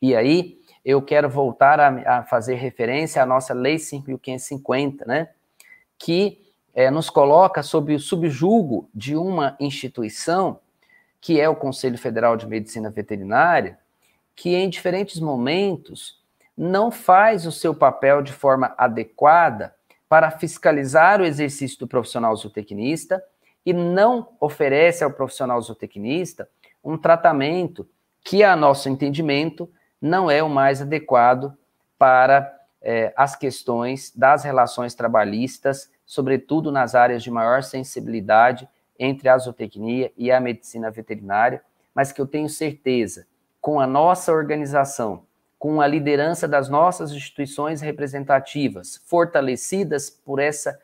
E aí, eu quero voltar a, a, fazer referência à nossa Lei 5.550, né, que é, nos coloca sob o subjugo de uma instituição que é o Conselho Federal de Medicina Veterinária, que em diferentes momentos não faz o seu papel de forma adequada para fiscalizar o exercício do profissional zootecnista e não oferece ao profissional zootecnista um tratamento que, a nosso entendimento, não é o mais adequado para é, as questões das relações trabalhistas, sobretudo nas áreas de maior sensibilidade entre a zootecnia e a medicina veterinária, mas que eu tenho certeza, com a nossa organização, com a liderança das nossas instituições representativas, fortalecidas por, essa,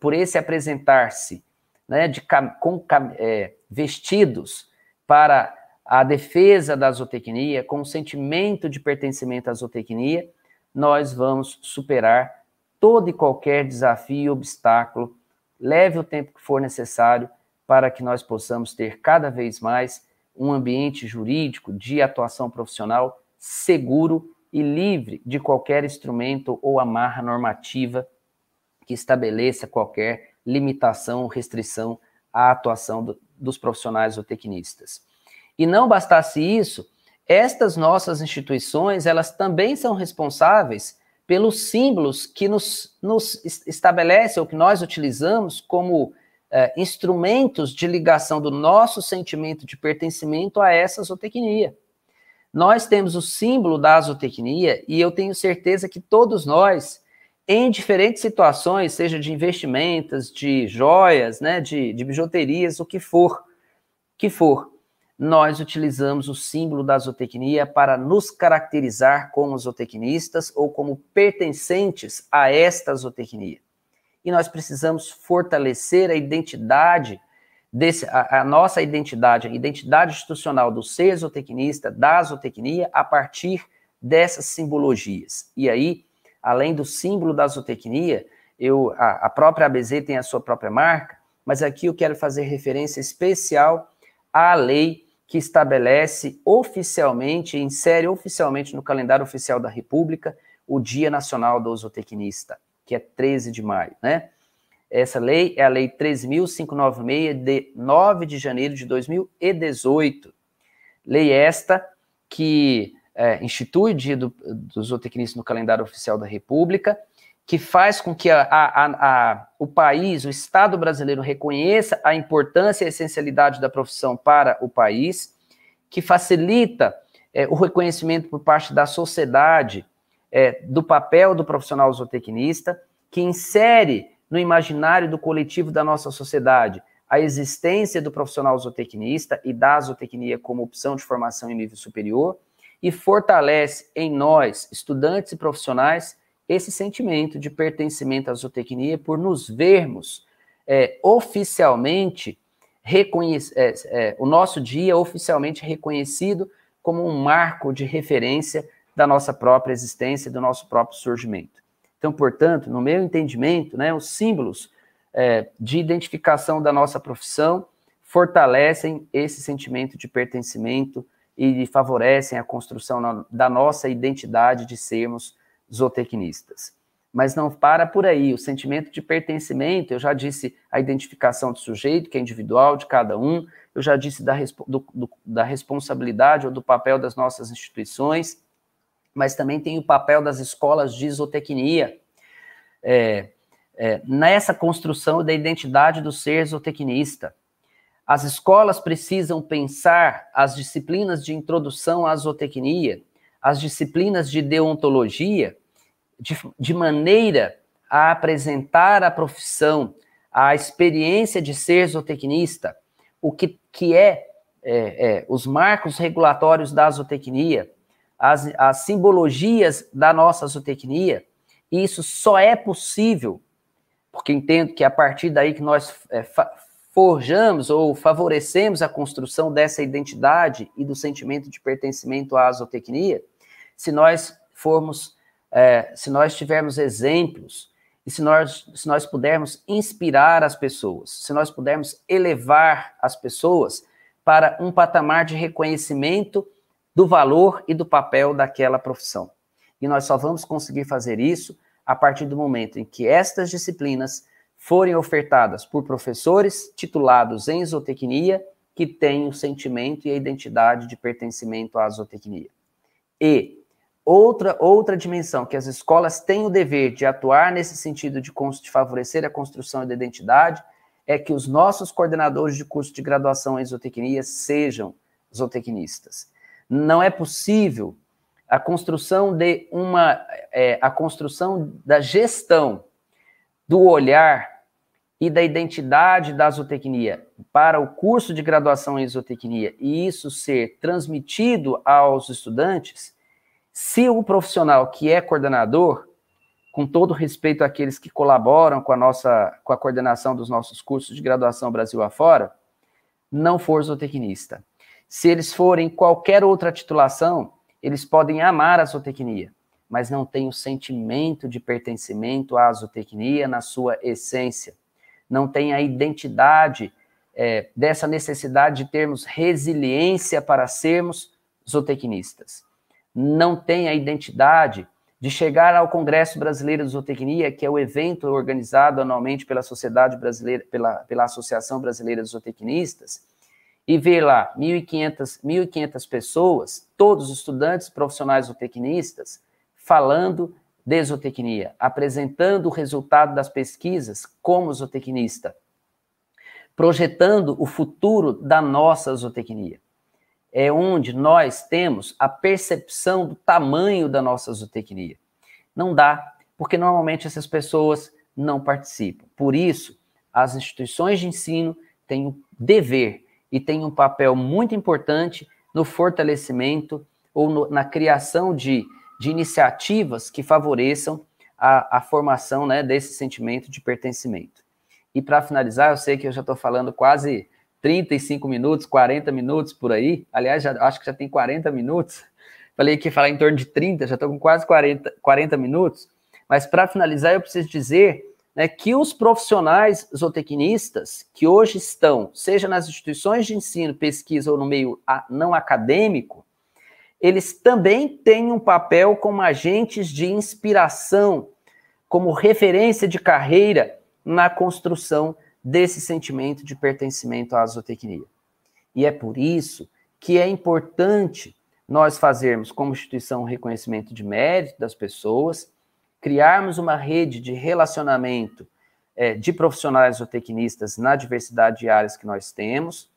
por esse apresentar-se, né, de, com é, vestidos para a defesa da zootecnia, com o sentimento de pertencimento à zootecnia, nós vamos superar todo e qualquer desafio e obstáculo. Leve o tempo que for necessário para que nós possamos ter cada vez mais um ambiente jurídico de atuação profissional seguro e livre de qualquer instrumento ou amarra normativa que estabeleça qualquer limitação ou restrição à atuação do, dos profissionais ou tecnistas. E não bastasse isso, estas nossas instituições, elas também são responsáveis pelos símbolos que nos, nos estabelecem ou que nós utilizamos como é, instrumentos de ligação do nosso sentimento de pertencimento a essa zootecnia. Nós temos o símbolo da zootecnia e eu tenho certeza que todos nós, em diferentes situações, seja de investimentos, de joias, né, de, de bijuterias, o que for, que for, nós utilizamos o símbolo da zootecnia para nos caracterizar como zootecnistas ou como pertencentes a esta zootecnia. E nós precisamos fortalecer a identidade desse, a, a, nossa identidade, a identidade institucional do ser zootecnista, da zootecnia, a partir dessas simbologias. E aí, além do símbolo da zootecnia, eu, a, a própria ABZ tem a sua própria marca, mas aqui eu quero fazer referência especial à lei que estabelece oficialmente, insere oficialmente no calendário oficial da República o Dia Nacional do Zootecnista, que é 13 de maio, né? Essa lei é a Lei 3.596, de 9 de janeiro de 2018. Lei esta que é, institui o Dia do, do Zootecnista no calendário oficial da República que faz com que a, a, a, o país, o Estado brasileiro, reconheça a importância e a essencialidade da profissão para o país, que facilita é, o reconhecimento por parte da sociedade é, do papel do profissional zootecnista, que insere no imaginário do coletivo da nossa sociedade a existência do profissional zootecnista e da zootecnia como opção de formação em nível superior, e fortalece em nós, estudantes e profissionais, esse sentimento de pertencimento à zootecnia por nos vermos é, oficialmente é, é, o nosso dia oficialmente reconhecido como um marco de referência da nossa própria existência, do nosso próprio surgimento. Então, portanto, no meu entendimento, né, os símbolos é, de identificação da nossa profissão fortalecem esse sentimento de pertencimento e favorecem a construção na, da nossa identidade de sermos zootecnistas. Mas não para por aí. O sentimento de pertencimento, eu já disse a identificação do sujeito, que é individual de cada um, eu já disse da, do, do, da responsabilidade ou do papel das nossas instituições, mas também tem o papel das escolas de zootecnia. É, é, nessa construção da identidade do ser zootecnista. As escolas precisam pensar as disciplinas de introdução à zootecnia, as disciplinas de deontologia, de, de maneira a apresentar a profissão, a experiência de ser zootecnista, o que, que é, é, é os marcos regulatórios da zootecnia, as, as simbologias da nossa zootecnia, e isso só é possível, porque entendo que a partir daí que nós é, forjamos ou favorecemos a construção dessa identidade e do sentimento de pertencimento à zootecnia, se nós formos é, se nós tivermos exemplos e se nós, se nós pudermos inspirar as pessoas, se nós pudermos elevar as pessoas para um patamar de reconhecimento do valor e do papel daquela profissão. E nós só vamos conseguir fazer isso a partir do momento em que estas disciplinas forem ofertadas por professores titulados em zootecnia que têm o sentimento e a identidade de pertencimento à zootecnia. E outra, outra dimensão que as escolas têm o dever de atuar nesse sentido de, de favorecer a construção da identidade é que os nossos coordenadores de curso de graduação em zootecnia sejam zootecnistas. Não é possível a construção de uma é, a construção da gestão do olhar e da identidade da zootecnia para o curso de graduação em zootecnia e isso ser transmitido aos estudantes, se o profissional que é coordenador, com todo respeito àqueles que colaboram com a nossa com a coordenação dos nossos cursos de graduação Brasil afora, não for zootecnista. Se eles forem qualquer outra titulação, eles podem amar a zootecnia, mas não têm o sentimento de pertencimento à zootecnia na sua essência não tem a identidade é, dessa necessidade de termos resiliência para sermos zootecnistas. Não tem a identidade de chegar ao Congresso Brasileiro de Zootecnia, que é o evento organizado anualmente pela Sociedade Brasileira, pela, pela Associação Brasileira de Zootecnistas, e ver lá 1.500, 1.500 pessoas, todos estudantes profissionais zootecnistas, falando de zootecnia, apresentando o resultado das pesquisas como zootecnista, projetando o futuro da nossa zootecnia. É onde nós temos a percepção do tamanho da nossa zootecnia. Não dá, porque normalmente essas pessoas não participam. Por isso, as instituições de ensino têm o dever e têm um papel muito importante no fortalecimento ou no, na criação de de iniciativas que favoreçam a, a formação né, desse sentimento de pertencimento. E para finalizar, eu sei que eu já estou falando quase 35 minutos, 40 minutos por aí. Aliás, já, acho que já tem 40 minutos. Falei que ia falar em torno de 30, já estou com quase 40, 40 minutos. Mas para finalizar, eu preciso dizer né, que os profissionais zootecnistas que hoje estão, seja nas instituições de ensino, pesquisa ou no meio não acadêmico, eles também têm um papel como agentes de inspiração, como referência de carreira na construção desse sentimento de pertencimento à zootecnia. E é por isso que é importante nós fazermos, como instituição, um reconhecimento de mérito das pessoas, criarmos uma rede de relacionamento é, de profissionais zootecnistas na diversidade de áreas que nós temos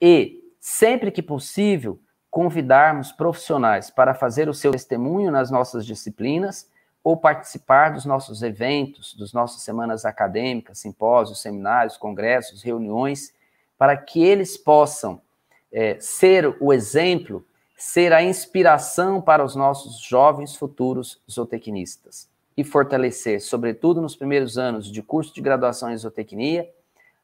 e, sempre que possível, convidarmos profissionais para fazer o seu testemunho nas nossas disciplinas ou participar dos nossos eventos, dos nossas semanas acadêmicas, simpósios, seminários, congressos, reuniões, para que eles possam é, ser o exemplo, ser a inspiração para os nossos jovens futuros zootecnistas e fortalecer, sobretudo nos primeiros anos de curso de graduação em zootecnia,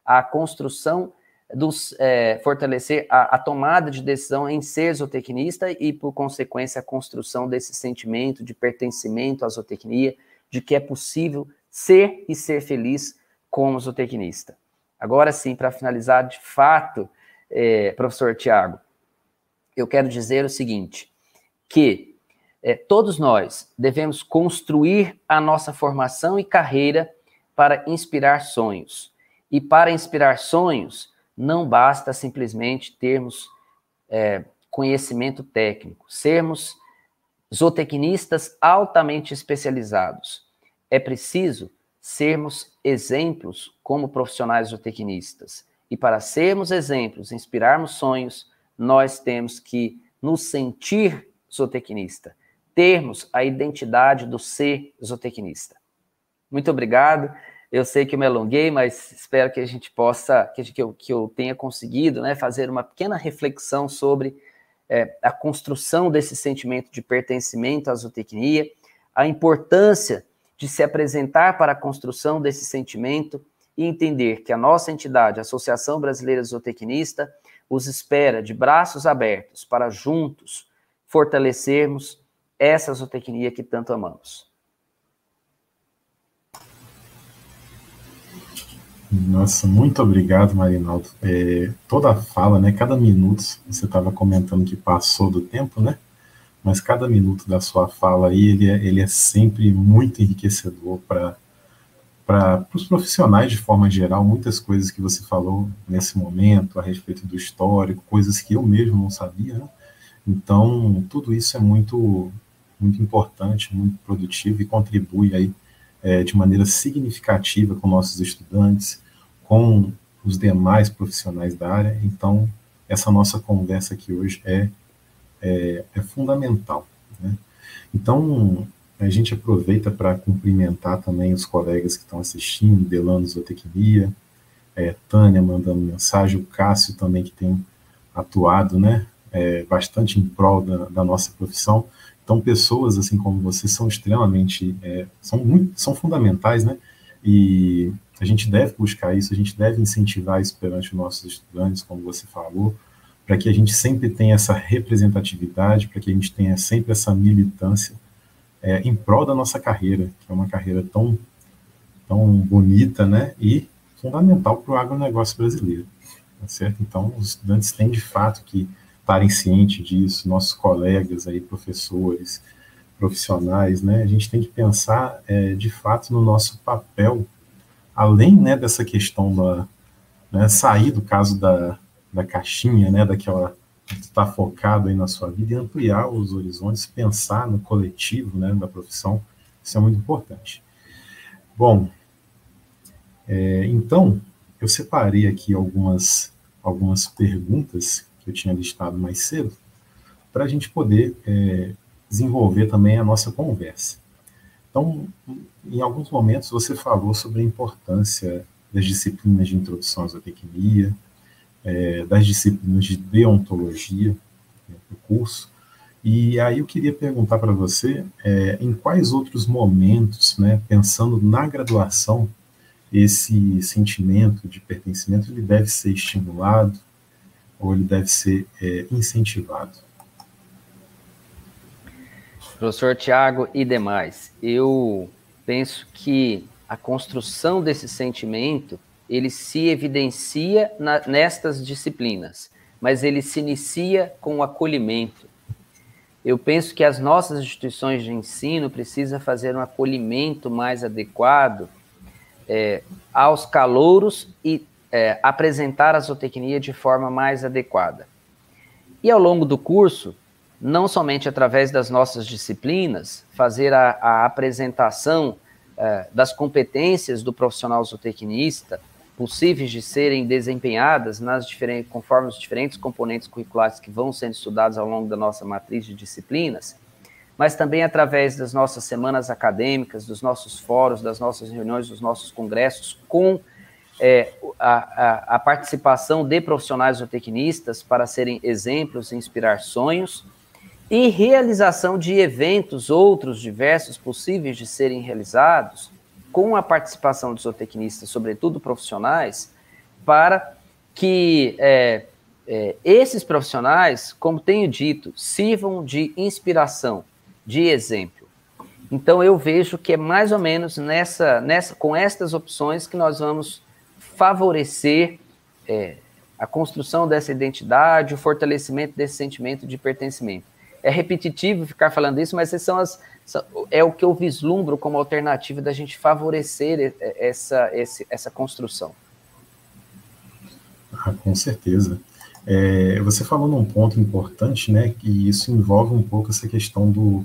a construção dos, é, fortalecer a, a, tomada de decisão em ser zootecnista e, por consequência, a construção desse sentimento de pertencimento à zootecnia, de que é possível ser e ser feliz como zootecnista. Agora sim, para finalizar de fato, é, professor Tiago, eu quero dizer o seguinte, que é, todos nós devemos construir a nossa formação e carreira para inspirar sonhos. E para inspirar sonhos, não basta simplesmente termos é, conhecimento técnico, sermos zootecnistas altamente especializados. É preciso sermos exemplos como profissionais zootecnistas. E para sermos exemplos, inspirarmos sonhos, nós temos que nos sentir zootecnista, termos a identidade do ser zootecnista. Muito obrigado. Eu sei que eu me alonguei, mas espero que a gente possa, que, eu, que eu tenha conseguido né, fazer uma pequena reflexão sobre é, a construção desse sentimento de pertencimento à zootecnia, a importância de se apresentar para a construção desse sentimento e entender que a nossa entidade, a Associação Brasileira Zootecnista, os espera de braços abertos para juntos fortalecermos essa zootecnia que tanto amamos. Nossa, muito obrigado, Marinaldo. É, toda a fala, né, cada minuto, você estava comentando que passou do tempo, né? Mas cada minuto da sua fala aí, ele é, ele é sempre muito enriquecedor para para os profissionais de forma geral, muitas coisas que você falou nesse momento a respeito do histórico, coisas que eu mesmo não sabia, né? Então, tudo isso é muito, muito importante, muito produtivo e contribui aí é, de maneira significativa com nossos estudantes, com os demais profissionais da área. Então, essa nossa conversa aqui hoje é, é, é fundamental. Né? Então, a gente aproveita para cumprimentar também os colegas que estão assistindo, Delano Zootecnia, é, Tânia mandando mensagem, o Cássio também que tem atuado, né, é, bastante em prol da, da, nossa profissão. Então, pessoas assim como você são extremamente, é, são muito, são fundamentais, né, e a gente deve buscar isso, a gente deve incentivar isso perante os nossos estudantes, como você falou, para que a gente sempre tenha essa representatividade, para que a gente tenha sempre essa militância é, em prol da nossa carreira, que é uma carreira tão, tão bonita, né, e fundamental para o agronegócio brasileiro, tá certo? Então, os estudantes têm de fato que estarem cientes disso, nossos colegas aí, professores, profissionais, né, a gente tem que pensar é, de fato no nosso papel, além, né, dessa questão da, né, sair do caso da, da caixinha, né, daquela estar focado aí na sua vida e ampliar os horizontes, pensar no coletivo, né, da profissão, isso é muito importante. Bom, é, então, eu separei aqui algumas, algumas perguntas que eu tinha listado mais cedo, para a gente poder é, desenvolver também a nossa conversa. Então, em alguns momentos você falou sobre a importância das disciplinas de introdução à zootecnia, é, das disciplinas de deontologia né, do curso. E aí eu queria perguntar para você, é, em quais outros momentos, né, pensando na graduação, esse sentimento de pertencimento ele deve ser estimulado ou ele deve ser é, incentivado? Professor Tiago e demais, eu penso que a construção desse sentimento ele se evidencia na, nestas disciplinas, mas ele se inicia com o acolhimento. Eu penso que as nossas instituições de ensino precisam fazer um acolhimento mais adequado é, aos calouros e é, apresentar a zootecnia de forma mais adequada. E ao longo do curso, não somente através das nossas disciplinas, fazer a, a apresentação é, das competências do profissional zootecnista, possíveis de serem desempenhadas nas diferentes, conforme os diferentes componentes curriculares que vão sendo estudados ao longo da nossa matriz de disciplinas, mas também através das nossas semanas acadêmicas, dos nossos fóruns, das nossas reuniões, dos nossos congressos, com é, a, a, a, participação de profissionais zootecnistas para serem exemplos e inspirar sonhos, e realização de eventos, outros diversos possíveis de serem realizados, com a participação dos zootecnistas, sobretudo profissionais, para que é, é, esses profissionais, como tenho dito, sirvam de inspiração, de exemplo. Então eu vejo que é mais ou menos nessa, nessa, com estas opções que nós vamos favorecer é, a construção dessa identidade, o fortalecimento desse sentimento de pertencimento. É repetitivo ficar falando isso, mas essas são as, é o que eu vislumbro como alternativa da gente favorecer essa, essa construção. Ah, com certeza. É, você falou num ponto importante, né, que isso envolve um pouco essa questão do,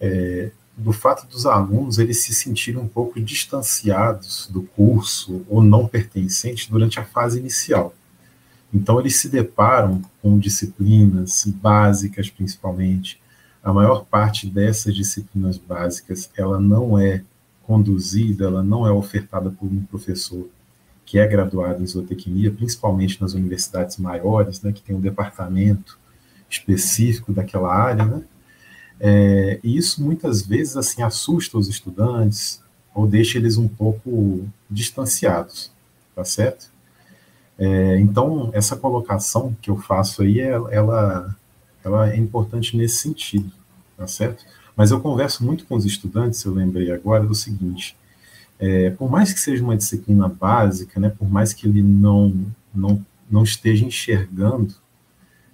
é, do fato dos alunos eles se sentirem um pouco distanciados do curso ou não pertencentes durante a fase inicial. Então, eles se deparam com disciplinas básicas, principalmente, a maior parte dessas disciplinas básicas, ela não é conduzida, ela não é ofertada por um professor que é graduado em zootecnia, principalmente nas universidades maiores, né, que tem um departamento específico daquela área, né? É, e isso muitas vezes assim assusta os estudantes ou deixa eles um pouco distanciados, tá certo? É, então essa colocação que eu faço aí, ela, ela é importante nesse sentido, tá certo? Mas eu converso muito com os estudantes, eu lembrei agora do seguinte, é, por mais que seja uma disciplina básica, né, por mais que ele não, não, não esteja enxergando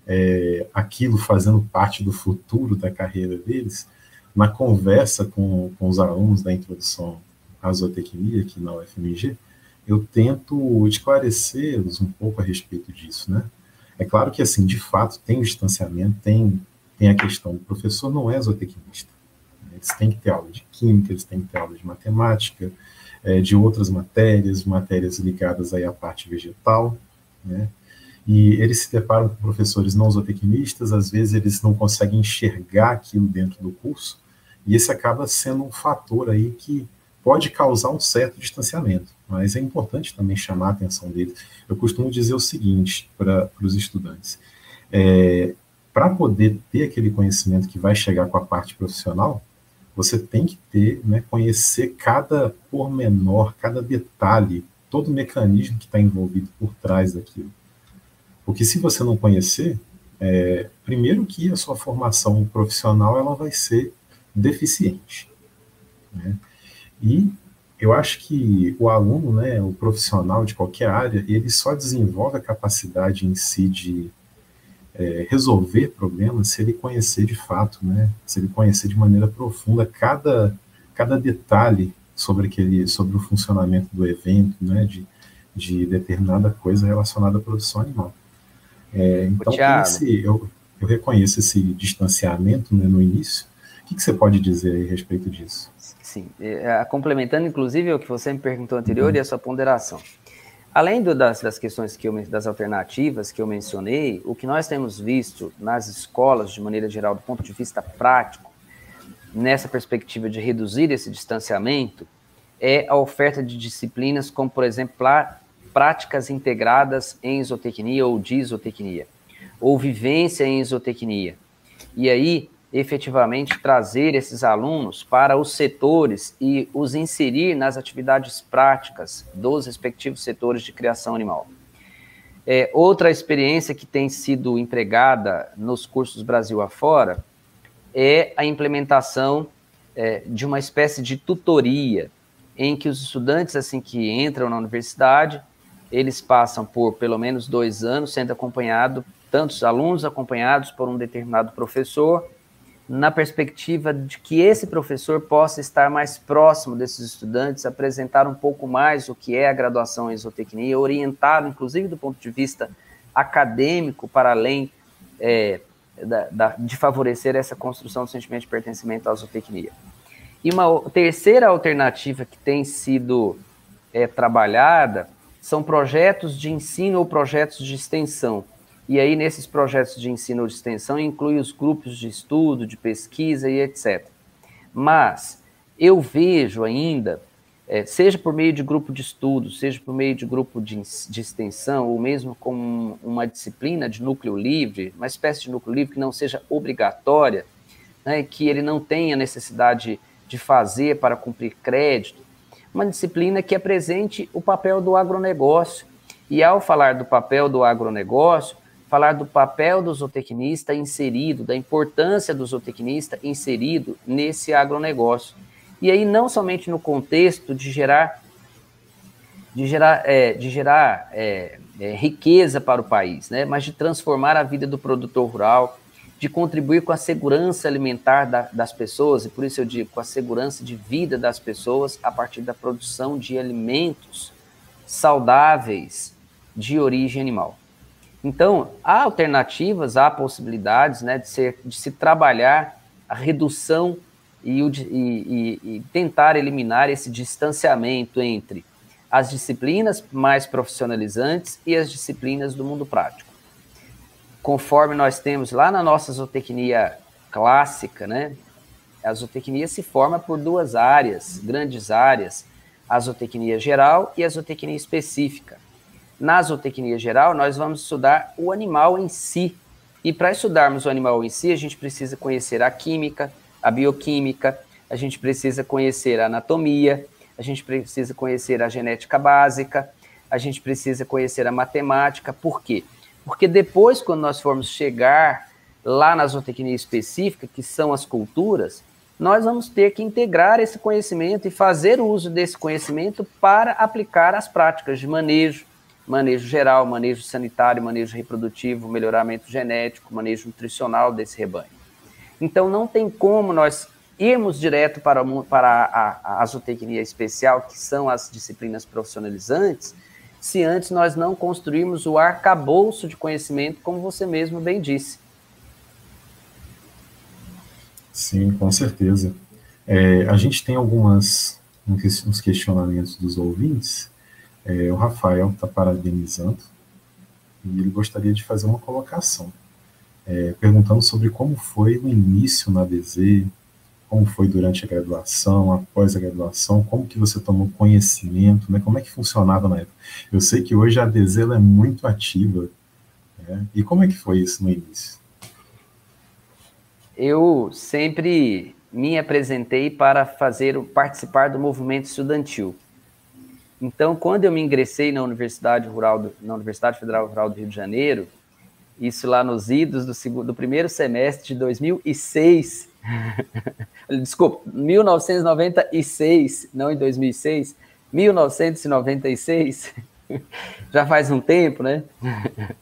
é, aquilo fazendo parte do futuro da carreira deles, na conversa com, com os alunos da introdução a zootecnia aqui na UFMG, eu tento esclarecê-los um pouco a respeito disso, né? É claro que, assim, de fato, tem o distanciamento, tem, tem a questão, o professor não é zootecnista. Eles têm que ter aula de química, eles têm que ter aula de matemática, é, de outras matérias, matérias ligadas aí à parte vegetal, né? E eles se deparam com professores não zootecnistas, às vezes eles não conseguem enxergar aquilo dentro do curso, e esse acaba sendo um fator aí que pode causar um certo distanciamento, mas é importante também chamar a atenção deles. Eu costumo dizer o seguinte para os estudantes: é, para poder ter aquele conhecimento que vai chegar com a parte profissional, você tem que ter, né, conhecer cada pormenor, cada detalhe, todo o mecanismo que está envolvido por trás daquilo. Porque se você não conhecer, é, primeiro que a sua formação profissional ela vai ser deficiente. Né? E eu acho que o aluno, né, o profissional de qualquer área, ele só desenvolve a capacidade em si de é, resolver problemas se ele conhecer de fato, né, se ele conhecer de maneira profunda cada, cada detalhe sobre aquele, sobre o funcionamento do evento, né, de, de determinada coisa relacionada à produção animal. É, então, esse, eu, eu reconheço esse distanciamento né, no início. O que, você pode dizer a respeito disso? Sim, é, complementando inclusive o que você me perguntou anterior uhum. e a sua ponderação. Além do, das, das questões que eu, das alternativas que eu mencionei, o que nós temos visto nas escolas, de maneira geral, do ponto de vista prático, nessa perspectiva de reduzir esse distanciamento, é a oferta de disciplinas como, por exemplo, práticas integradas em zootecnia ou de zootecnia, ou vivência em zootecnia. E aí, efetivamente trazer esses alunos para os setores e os inserir nas atividades práticas dos respectivos setores de criação animal. É, outra experiência que tem sido empregada nos cursos Brasil afora é a implementação é, de uma espécie de tutoria, em que os estudantes, assim que entram na universidade, eles passam por pelo menos dois anos sendo acompanhado, tantos alunos acompanhados por um determinado professor, na perspectiva de que esse professor possa estar mais próximo desses estudantes, apresentar um pouco mais o que é a graduação em zootecnia, orientado, inclusive do ponto de vista acadêmico, para além é, da, da, de favorecer essa construção do sentimento de pertencimento à zootecnia. E uma terceira alternativa que tem sido é, trabalhada são projetos de ensino ou projetos de extensão, e aí, nesses projetos de ensino ou de extensão, inclui os grupos de estudo, de pesquisa e etc. Mas eu vejo ainda, é, seja por meio de grupo de estudo, seja por meio de grupo de, de extensão, ou mesmo com uma disciplina de núcleo livre, uma espécie de núcleo livre que não seja obrigatória, né, que ele não tenha necessidade de fazer para cumprir crédito, uma disciplina que apresente o papel do agronegócio. E ao falar do papel do agronegócio, falar do papel do zootecnista inserido, da importância do zootecnista inserido nesse agronegócio. E aí não somente no contexto de gerar de gerar, é, de gerar é, é, riqueza para o país, né? mas de transformar a vida do produtor rural, de contribuir com a segurança alimentar da, das pessoas, e por isso eu digo, com a segurança de vida das pessoas a partir da produção de alimentos saudáveis de origem animal. Então, há alternativas, há possibilidades né, de, ser, de se trabalhar a redução e, e, e, tentar eliminar esse distanciamento entre as disciplinas mais profissionalizantes e as disciplinas do mundo prático. Conforme nós temos lá na nossa zootecnia clássica, né, a zootecnia se forma por duas áreas, grandes áreas, a zootecnia geral e a zootecnia específica. Na zootecnia geral, nós vamos estudar o animal em si. E para estudarmos o animal em si, a gente precisa conhecer a química, a bioquímica, a gente precisa conhecer a anatomia, a gente precisa conhecer a genética básica, a gente precisa conhecer a matemática. Por quê? Porque depois, quando nós formos chegar lá na zootecnia específica, que são as culturas, nós vamos ter que integrar esse conhecimento e fazer uso desse conhecimento para aplicar as práticas de manejo, manejo geral, manejo sanitário, manejo reprodutivo, melhoramento genético, manejo nutricional desse rebanho. Então, não tem como nós irmos direto para, para a, a, a zootecnia especial, que são as disciplinas profissionalizantes, se antes nós não construirmos o arcabouço de conhecimento, como você mesmo bem disse. Sim, com certeza. É, a gente tem algumas uns questionamentos dos ouvintes. É, o Rafael está parabenizando e ele gostaria de fazer uma colocação, é, perguntando sobre como foi o início na DZ, como foi durante a graduação, após a graduação, como que você tomou conhecimento, né, como é que funcionava na época. Eu sei que hoje a DZ é muito ativa, né, e como é que foi isso no início? Eu sempre me apresentei para fazer participar do movimento estudantil. Então, quando eu me ingressei na Universidade Rural do, na Universidade Federal Rural do Rio de Janeiro, isso lá nos idos do, segundo, do primeiro semestre de 2006, desculpa, 1996, não em 2006, 1996, já faz um tempo, né?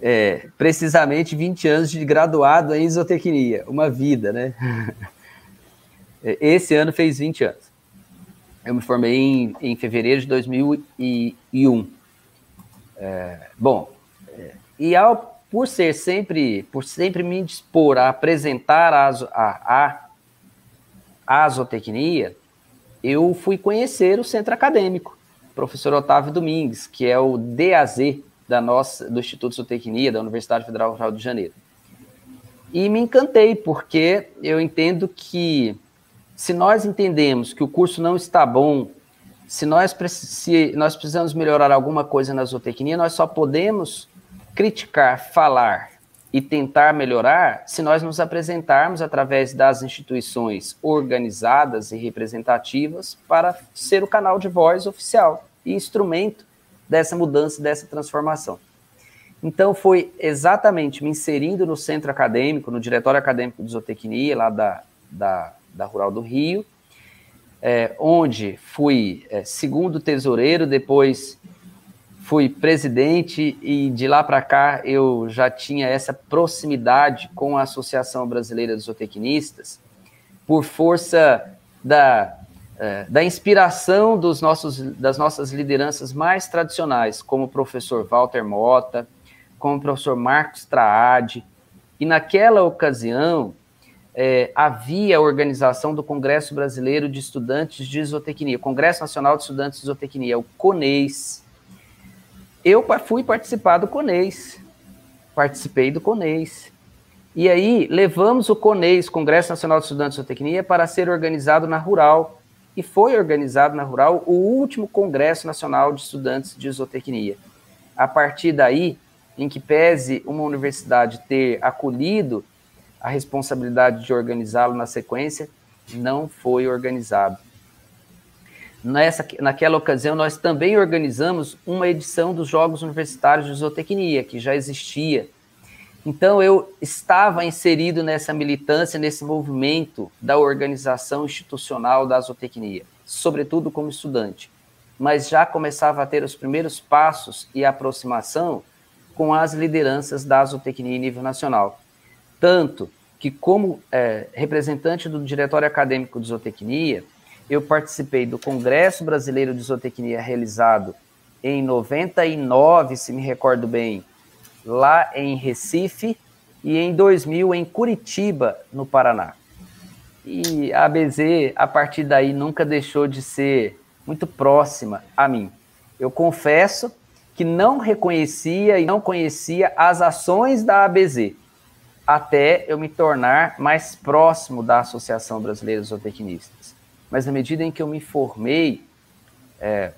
É, precisamente 20 anos de graduado em isotecnia, uma vida, né? Esse ano fez 20 anos. Eu me formei em, em fevereiro de 2001. É, bom, é, e ao, por ser sempre, por sempre me dispor a apresentar a, a, a, a zootecnia, eu fui conhecer o centro acadêmico, professor Otávio Domingues, que é o DAZ, da nossa, do Instituto de Zootecnia da Universidade Federal Rural de Janeiro. E me encantei, porque eu entendo que se nós entendemos que o curso não está bom, se nós, se nós precisamos melhorar alguma coisa na zootecnia, nós só podemos criticar, falar e tentar melhorar se nós nos apresentarmos através das instituições organizadas e representativas para ser o canal de voz oficial e instrumento dessa mudança, dessa transformação. Então, foi exatamente me inserindo no centro acadêmico, no diretório acadêmico de zootecnia, lá da, da, da Rural do Rio, é, onde fui é, segundo tesoureiro, depois fui presidente e de lá para cá eu já tinha essa proximidade com a Associação Brasileira de Zootecnistas, por força da é, da inspiração dos nossos, das nossas lideranças mais tradicionais, como o professor Walter Mota, como o professor Marcos Traade, e naquela ocasião é, havia a organização do Congresso Brasileiro de Estudantes de Isotecnia, Congresso Nacional de Estudantes de Isotecnia, o CONEIS. Eu fui participar do CONEIS, participei do CONEIS. E aí levamos o CONEIS, Congresso Nacional de Estudantes de Isotecnia, para ser organizado na Rural, e foi organizado na Rural o último Congresso Nacional de Estudantes de Isotecnia. A partir daí, em que pese uma universidade ter acolhido a responsabilidade de organizá-lo na sequência, não foi organizado. Nessa, naquela ocasião, nós também organizamos uma edição dos Jogos Universitários de Zootecnia, que já existia então eu estava inserido nessa militância, nesse movimento da organização institucional da zootecnia, sobretudo como estudante, mas já começava a ter os primeiros passos e aproximação com as lideranças da zootecnia em nível nacional. Tanto que, como é, representante do Diretório Acadêmico de Zootecnia, eu participei do Congresso Brasileiro de Zootecnia realizado em 99, se me recordo bem, lá em Recife, e em 2000 em Curitiba, no Paraná. E a ABZ, a partir daí, nunca deixou de ser muito próxima a mim. Eu confesso que não reconhecia e não conhecia as ações da ABZ, até eu me tornar mais próximo da Associação Brasileira de Zootecnistas. Mas na medida em que eu me formei, é,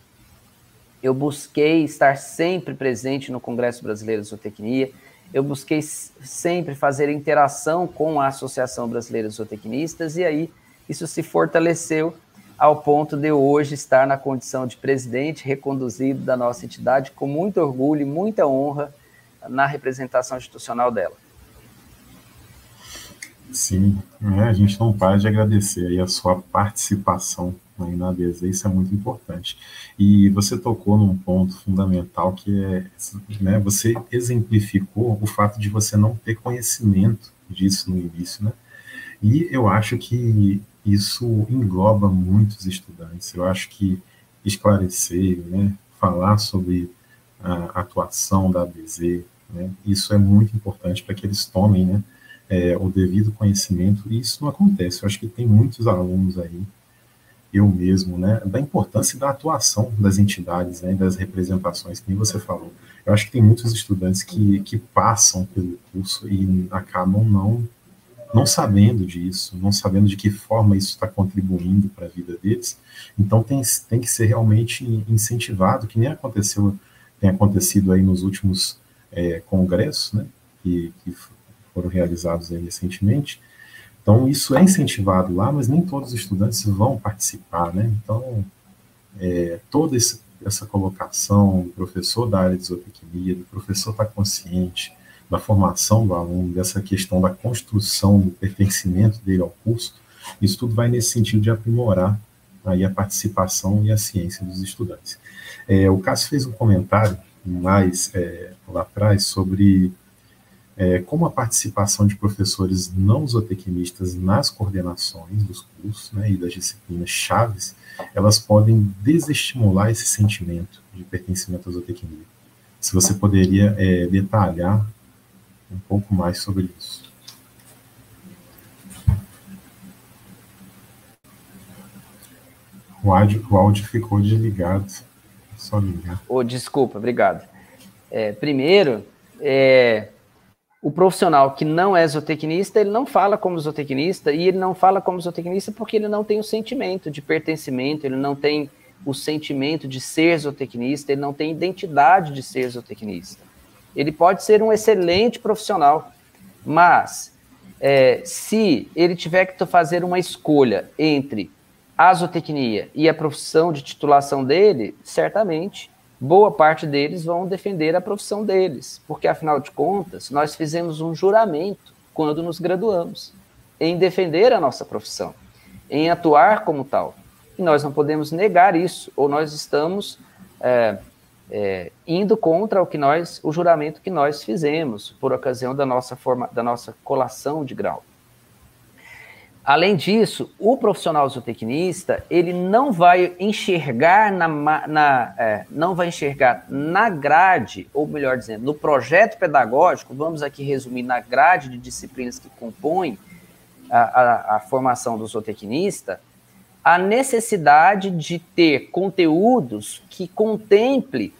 eu busquei estar sempre presente no Congresso Brasileiro de Zootecnia, eu busquei sempre fazer interação com a Associação Brasileira de Zootecnistas, e aí isso se fortaleceu ao ponto de eu hoje estar na condição de presidente reconduzido da nossa entidade, com muito orgulho e muita honra na representação institucional dela. Sim, é, a gente não para de agradecer aí a sua participação aí na ABZ, isso é muito importante. E você tocou num ponto fundamental que é, né, você exemplificou o fato de você não ter conhecimento disso no início, né? E eu acho que isso engloba muitos estudantes. Eu acho que esclarecer, né, falar sobre a atuação da ABZ, né, isso é muito importante para que eles tomem né, é, o devido conhecimento, e isso não acontece. Eu acho que tem muitos alunos aí, eu mesmo, né, da importância da atuação das entidades, né, das representações, que você falou. Eu acho que tem muitos estudantes que, que passam pelo curso e acabam não não sabendo disso, não sabendo de que forma isso está contribuindo para a vida deles. Então tem, tem que ser realmente incentivado, que nem aconteceu, tem acontecido aí nos últimos é, congressos, né, que, que foram realizados aí recentemente. Então isso é incentivado lá, mas nem todos os estudantes vão participar, né? Então é, toda esse, essa colocação do professor da área de zootecnia, do professor estar tá consciente, da formação do aluno, dessa questão da construção do pertencimento dele ao curso, isso tudo vai nesse sentido de aprimorar aí a participação e a ciência dos estudantes. É, o Cássio fez um comentário mais é, lá atrás sobre é, como a participação de professores não zootecnistas nas coordenações dos cursos né, e das disciplinas chaves, elas podem desestimular esse sentimento de pertencimento à zootecnia. Se você poderia é, detalhar um pouco mais sobre isso. O áudio, o áudio ficou desligado. Só ligar. Oh, desculpa, obrigado. É, primeiro, é, o profissional que não é zootecnista, ele não fala como zootecnista, e ele não fala como zootecnista porque ele não tem o sentimento de pertencimento, ele não tem o sentimento de ser zootecnista, ele não tem identidade de ser zootecnista. Ele pode ser um excelente profissional, mas é, se ele tiver que fazer uma escolha entre a zootecnia e a profissão de titulação dele, certamente boa parte deles vão defender a profissão deles, porque afinal de contas, nós fizemos um juramento quando nos graduamos em defender a nossa profissão, em atuar como tal. E nós não podemos negar isso, ou nós estamos é, é, indo contra o que nós, o juramento que nós fizemos por ocasião da nossa forma, da nossa colação de grau. Além disso, o profissional zootecnista ele não vai enxergar na, na é, não vai enxergar na grade, ou melhor dizendo, no projeto pedagógico, vamos aqui resumir na grade de disciplinas que compõem a, a, a formação do zootecnista, a necessidade de ter conteúdos que contemple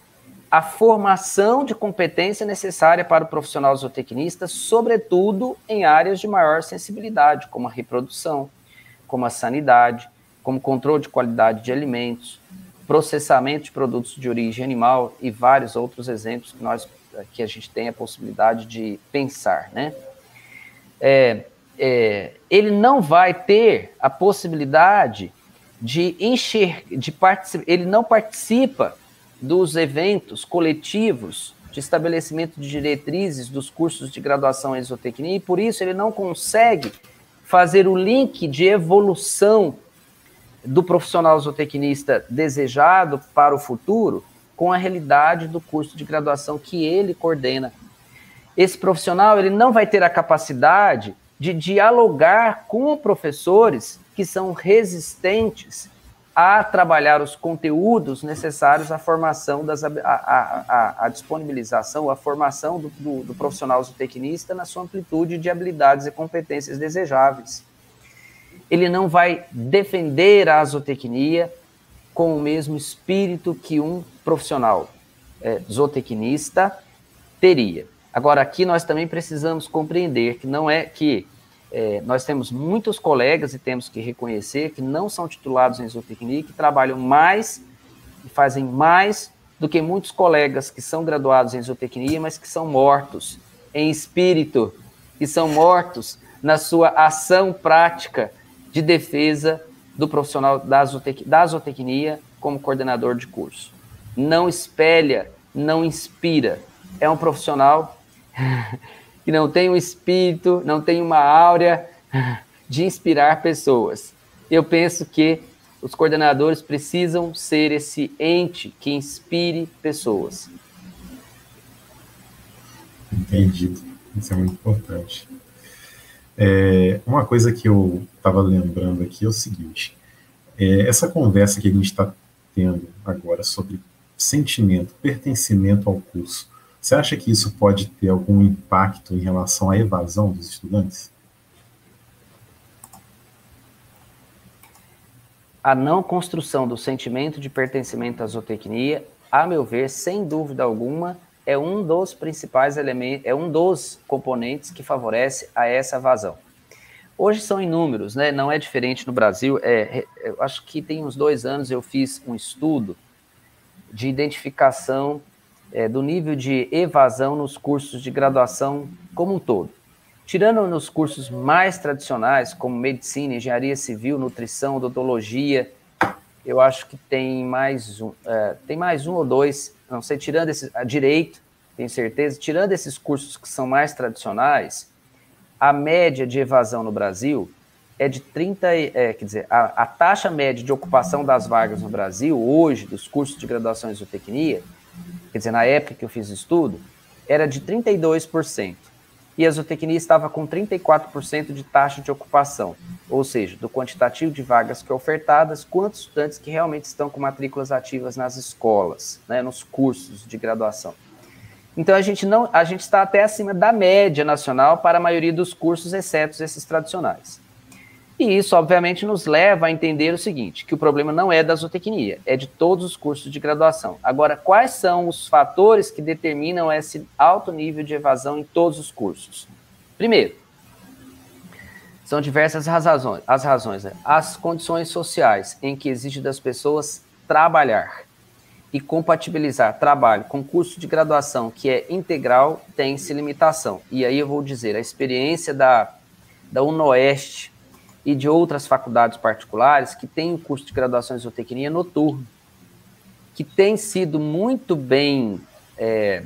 a formação de competência necessária para o profissional zootecnista, sobretudo em áreas de maior sensibilidade, como a reprodução, como a sanidade, como controle de qualidade de alimentos, processamento de produtos de origem animal e vários outros exemplos que nós que a gente tem a possibilidade de pensar, né? É, é, ele não vai ter a possibilidade de enxergar, de participar, ele não participa dos eventos coletivos de estabelecimento de diretrizes dos cursos de graduação em zootecnia e por isso ele não consegue fazer o link de evolução do profissional zootecnista desejado para o futuro com a realidade do curso de graduação que ele coordena. Esse profissional ele não vai ter a capacidade de dialogar com professores que são resistentes a trabalhar os conteúdos necessários à formação, das, a, a, a, a disponibilização, a formação do, do, do profissional zootecnista na sua amplitude de habilidades e competências desejáveis. Ele não vai defender a zootecnia com o mesmo espírito que um profissional é, zootecnista teria. Agora, aqui nós também precisamos compreender que não é que é, nós temos muitos colegas e temos que reconhecer que não são titulados em zootecnia, que trabalham mais e fazem mais do que muitos colegas que são graduados em zootecnia, mas que são mortos em espírito, e são mortos na sua ação prática de defesa do profissional da, zootec da zootecnia como coordenador de curso. Não espelha, não inspira. É um profissional que não tem um espírito, não tem uma áurea de inspirar pessoas. Eu penso que os coordenadores precisam ser esse ente que inspire pessoas. Entendido. Isso é muito importante. É, uma coisa que eu estava lembrando aqui é o seguinte: é, essa conversa que a gente está tendo agora sobre sentimento, pertencimento ao curso, você acha que isso pode ter algum impacto em relação à evasão dos estudantes? A não construção do sentimento de pertencimento à zootecnia, a meu ver, sem dúvida alguma, é um dos principais elementos, é um dos componentes que favorece a essa evasão. Hoje são inúmeros, né? Não é diferente no Brasil. É, eu acho que tem uns dois anos eu fiz um estudo de identificação é, do nível de evasão nos cursos de graduação como um todo. Tirando nos cursos mais tradicionais, como medicina, engenharia civil, nutrição, odontologia, eu acho que tem mais um, é, tem mais um ou dois, não sei, tirando esse, a direito, tenho certeza, tirando esses cursos que são mais tradicionais, a média de evasão no Brasil é de 30, é, quer dizer, a, a, taxa média de ocupação das vagas no Brasil, hoje, dos cursos de graduação em zootecnia, quer dizer, na época que eu fiz o estudo, era de 32%. E a zootecnia estava com 34% de taxa de ocupação, ou seja, do quantitativo de vagas que é ofertadas, quantos estudantes que realmente estão com matrículas ativas nas escolas, né, nos cursos de graduação. Então a gente não, a gente está até acima da média nacional para a maioria dos cursos, exceto esses tradicionais. E isso, obviamente, nos leva a entender o seguinte: que o problema não é da zootecnia, é de todos os cursos de graduação. Agora, quais são os fatores que determinam esse alto nível de evasão em todos os cursos? Primeiro, são diversas razões, as razões, né? as condições sociais em que exige das pessoas trabalhar e compatibilizar trabalho com curso de graduação que é integral tem-se limitação. E aí eu vou dizer, a experiência da, da UNOeste e de outras faculdades particulares que têm o curso de graduação em zootecnia noturno, que tem sido muito bem é,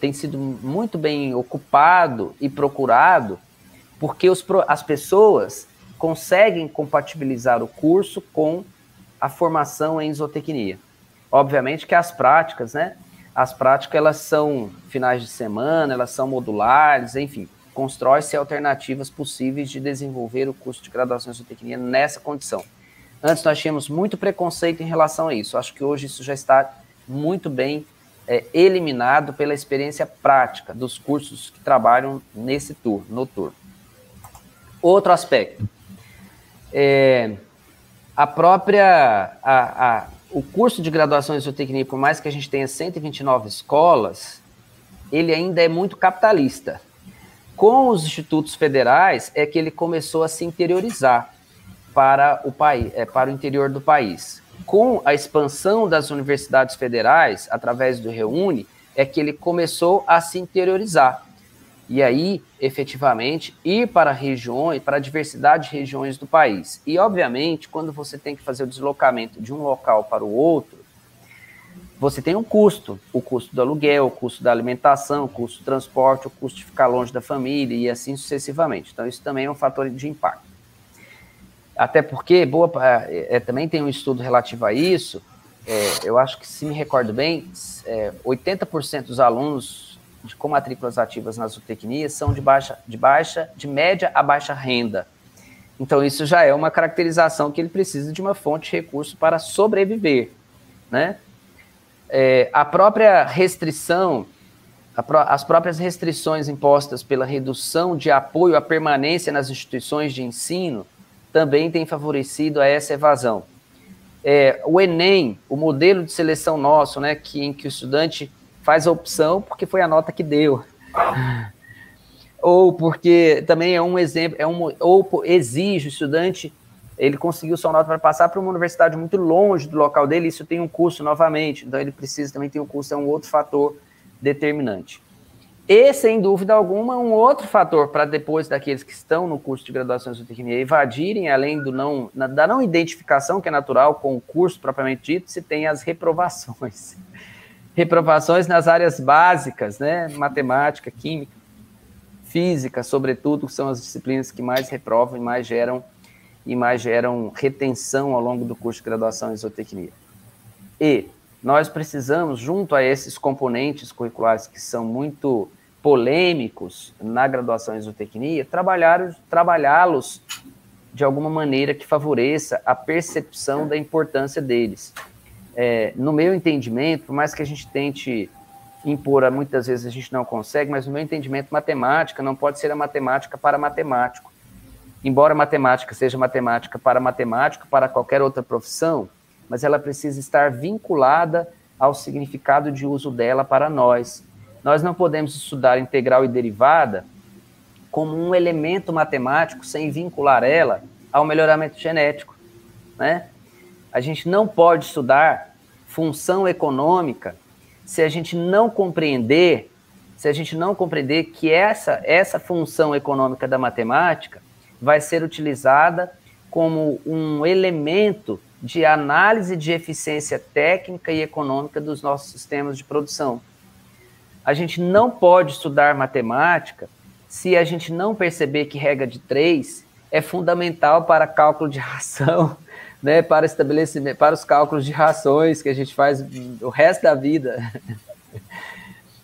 tem sido muito bem ocupado e procurado, porque os, as pessoas conseguem compatibilizar o curso com a formação em zootecnia. Obviamente que as práticas, né? As práticas elas são finais de semana, elas são modulares, enfim, constrói-se alternativas possíveis de desenvolver o curso de graduação em zootecnia nessa condição. Antes nós tínhamos muito preconceito em relação a isso. Acho que hoje isso já está muito bem é, eliminado pela experiência prática dos cursos que trabalham nesse turno, noturno. Outro aspecto. É, a própria a, a, o curso de graduação em zootecnia, por mais que a gente tenha 129 escolas, ele ainda é muito capitalista. Com os institutos federais é que ele começou a se interiorizar para o país, é, para o interior do país. Com a expansão das universidades federais através do Reúne, é que ele começou a se interiorizar. E aí, efetivamente, ir para regiões, para a diversidade de regiões do país. E, obviamente, quando você tem que fazer o deslocamento de um local para o outro, você tem um custo, o custo do aluguel, o custo da alimentação, o custo do transporte, o custo de ficar longe da família e assim sucessivamente. Então, isso também é um fator de impacto. Até porque, boa, é, é também tem um estudo relativo a isso, é, eu acho que, se me recordo bem, é, 80% dos alunos de, com matrículas ativas na zootecnia são de baixa, de baixa, de média a baixa renda. Então, isso já é uma caracterização que ele precisa de uma fonte de recurso para sobreviver. Né? É, a própria restrição, a as próprias restrições impostas pela redução de apoio à permanência nas instituições de ensino também tem favorecido a essa evasão. É, o Enem, o modelo de seleção nosso, né, que, em que o estudante faz a opção porque foi a nota que deu. Ou porque também é um exemplo, é um, ou exige o estudante, ele conseguiu sua nota para passar para uma universidade muito longe do local dele, isso tem um custo novamente, então ele precisa também ter um custo, é um outro fator determinante. E, sem dúvida alguma, um outro fator para depois daqueles que estão no curso de graduação em zootecnia evadirem, além do não, da não identificação, que é natural com o curso propriamente dito, se tem as reprovações reprovações nas áreas básicas, né? Matemática, química, física, sobretudo, são as disciplinas que mais reprovam e mais geram e mais geram retenção ao longo do curso de graduação em zootecnia. E nós precisamos, junto a esses componentes curriculares que são muito polêmicos na graduação em zootecnia, trabalhá-los de alguma maneira que favoreça a percepção da importância deles. É, no meu entendimento, por mais que a gente tente impor, muitas vezes a gente não consegue, mas no meu entendimento, matemática não pode ser a matemática para matemático. Embora matemática seja matemática para matemático, para qualquer outra profissão, mas ela precisa estar vinculada ao significado de uso dela para nós. Nós não podemos estudar integral e derivada como um elemento matemático sem vincular ela ao melhoramento genético, né? A gente não pode estudar função econômica se a gente não compreender, se a gente não compreender que essa essa função econômica da matemática vai ser utilizada como um elemento de análise de eficiência técnica e econômica dos nossos sistemas de produção. A gente não pode estudar matemática se a gente não perceber que regra de três é fundamental para cálculo de ração, né, para estabelecimento, para os cálculos de rações que a gente faz o resto da vida.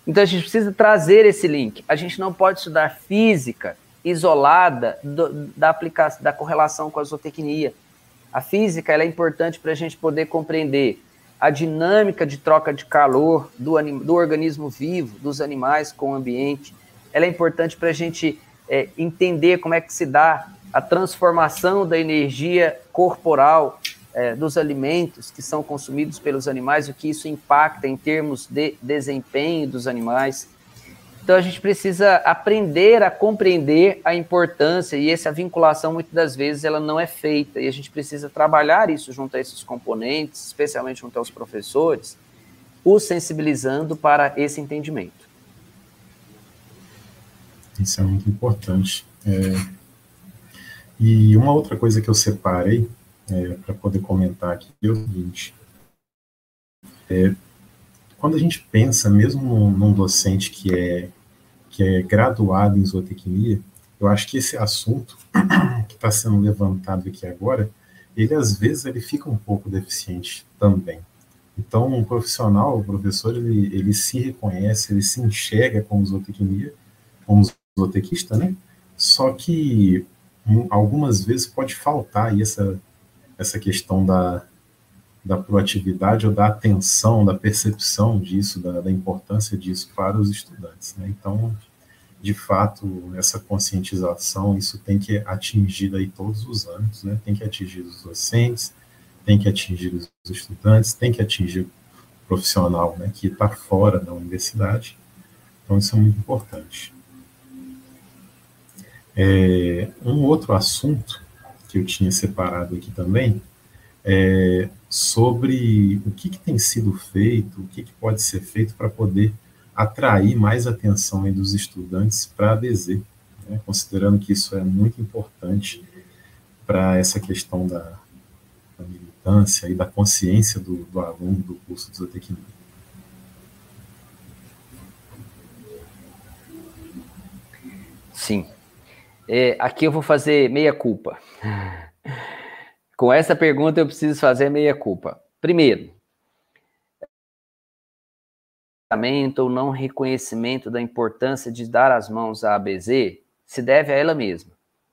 Então a gente precisa trazer esse link. A gente não pode estudar física isolada do, da aplicação, da correlação com a zootecnia. A física é importante para a gente poder compreender a dinâmica de troca de calor do, do organismo vivo, dos animais com o ambiente. Ela é importante para a gente é, entender como é que se dá a transformação da energia corporal é, dos alimentos que são consumidos pelos animais, o que isso impacta em termos de desempenho dos animais. Então a gente precisa aprender a compreender a importância e essa vinculação muitas das vezes ela não é feita e a gente precisa trabalhar isso junto a esses componentes, especialmente junto aos professores, os sensibilizando para esse entendimento. Isso é muito importante. É... E uma outra coisa que eu separei é, para poder comentar aqui é o seguinte: é, quando a gente pensa, mesmo num, num docente que é que é graduado em zootecnia, eu acho que esse assunto que está sendo levantado aqui agora, ele às vezes ele fica um pouco deficiente também. Então, um profissional, o professor, ele, ele se reconhece, ele se enxerga como zootecnia, como zootequista, né? Só que um, algumas vezes pode faltar aí essa, essa questão da, da proatividade ou da atenção, da percepção disso, da, da importância disso para os estudantes. Né? Então, de fato, essa conscientização, isso tem que atingir aí todos os anos, né? Tem que atingir os docentes, tem que atingir os estudantes, tem que atingir o profissional, né, que está fora da universidade. Então, isso é muito importante. É, um outro assunto que eu tinha separado aqui também é sobre o que, que tem sido feito, o que, que pode ser feito para poder atrair mais atenção dos estudantes para a ADZ, né, considerando que isso é muito importante para essa questão da, da, militância e da consciência do, do aluno do curso de zootecnia. Sim. É, aqui eu vou fazer meia culpa. Com essa pergunta eu preciso fazer meia culpa. Primeiro, ou não reconhecimento da importância de dar as mãos à ABZ se deve a ela mesma,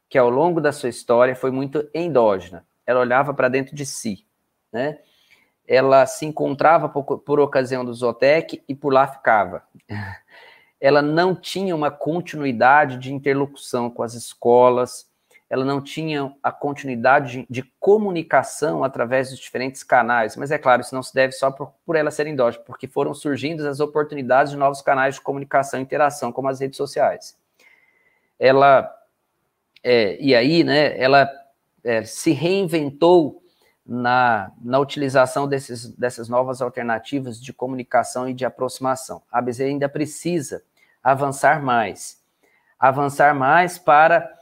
que ao longo da sua história foi muito endógena. Ela olhava para dentro de si, né? Ela se encontrava por, por ocasião do Zotec e por lá ficava. Ela não tinha uma continuidade de interlocução com as escolas, ela não tinha a continuidade de, comunicação através dos diferentes canais. Mas é claro, isso não se deve só por, por ela ser endógena, porque foram surgindo as oportunidades de novos canais de comunicação e interação, como as redes sociais. Ela, é, e aí, né, ela é, se reinventou na, na utilização desses, dessas novas alternativas de comunicação e de aproximação. A ABZ ainda precisa avançar mais. Avançar mais para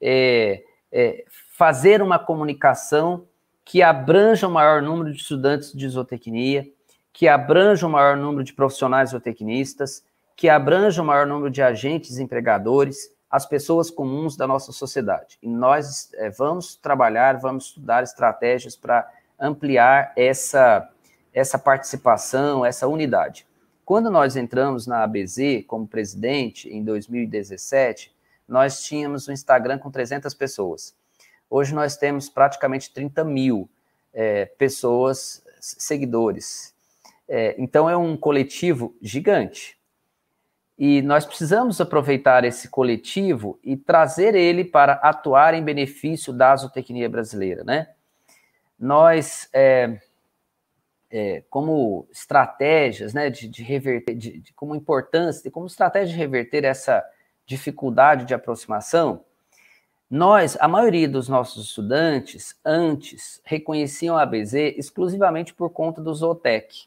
é, é, fazer uma comunicação que abranja o maior número de estudantes de zootecnia, que abranja o maior número de profissionais zootecnistas, que abranja o maior número de agentes empregadores, as pessoas comuns da nossa sociedade. E nós é, vamos trabalhar, vamos estudar estratégias para ampliar essa, essa participação, essa unidade. Quando nós entramos na ABZ como presidente em 2017, nós tínhamos um Instagram com 300 pessoas. Hoje nós temos praticamente 30 mil é, pessoas, seguidores. É, então é um coletivo gigante. E nós precisamos aproveitar esse coletivo e trazer ele para atuar em benefício da zootecnia brasileira, né? Nós, é, é, como estratégias, né, de, de reverter, de, de, como importância, como estratégia de reverter essa dificuldade de aproximação, nós, a maioria dos nossos estudantes, antes, reconheciam a ABZ exclusivamente por conta do Zootec.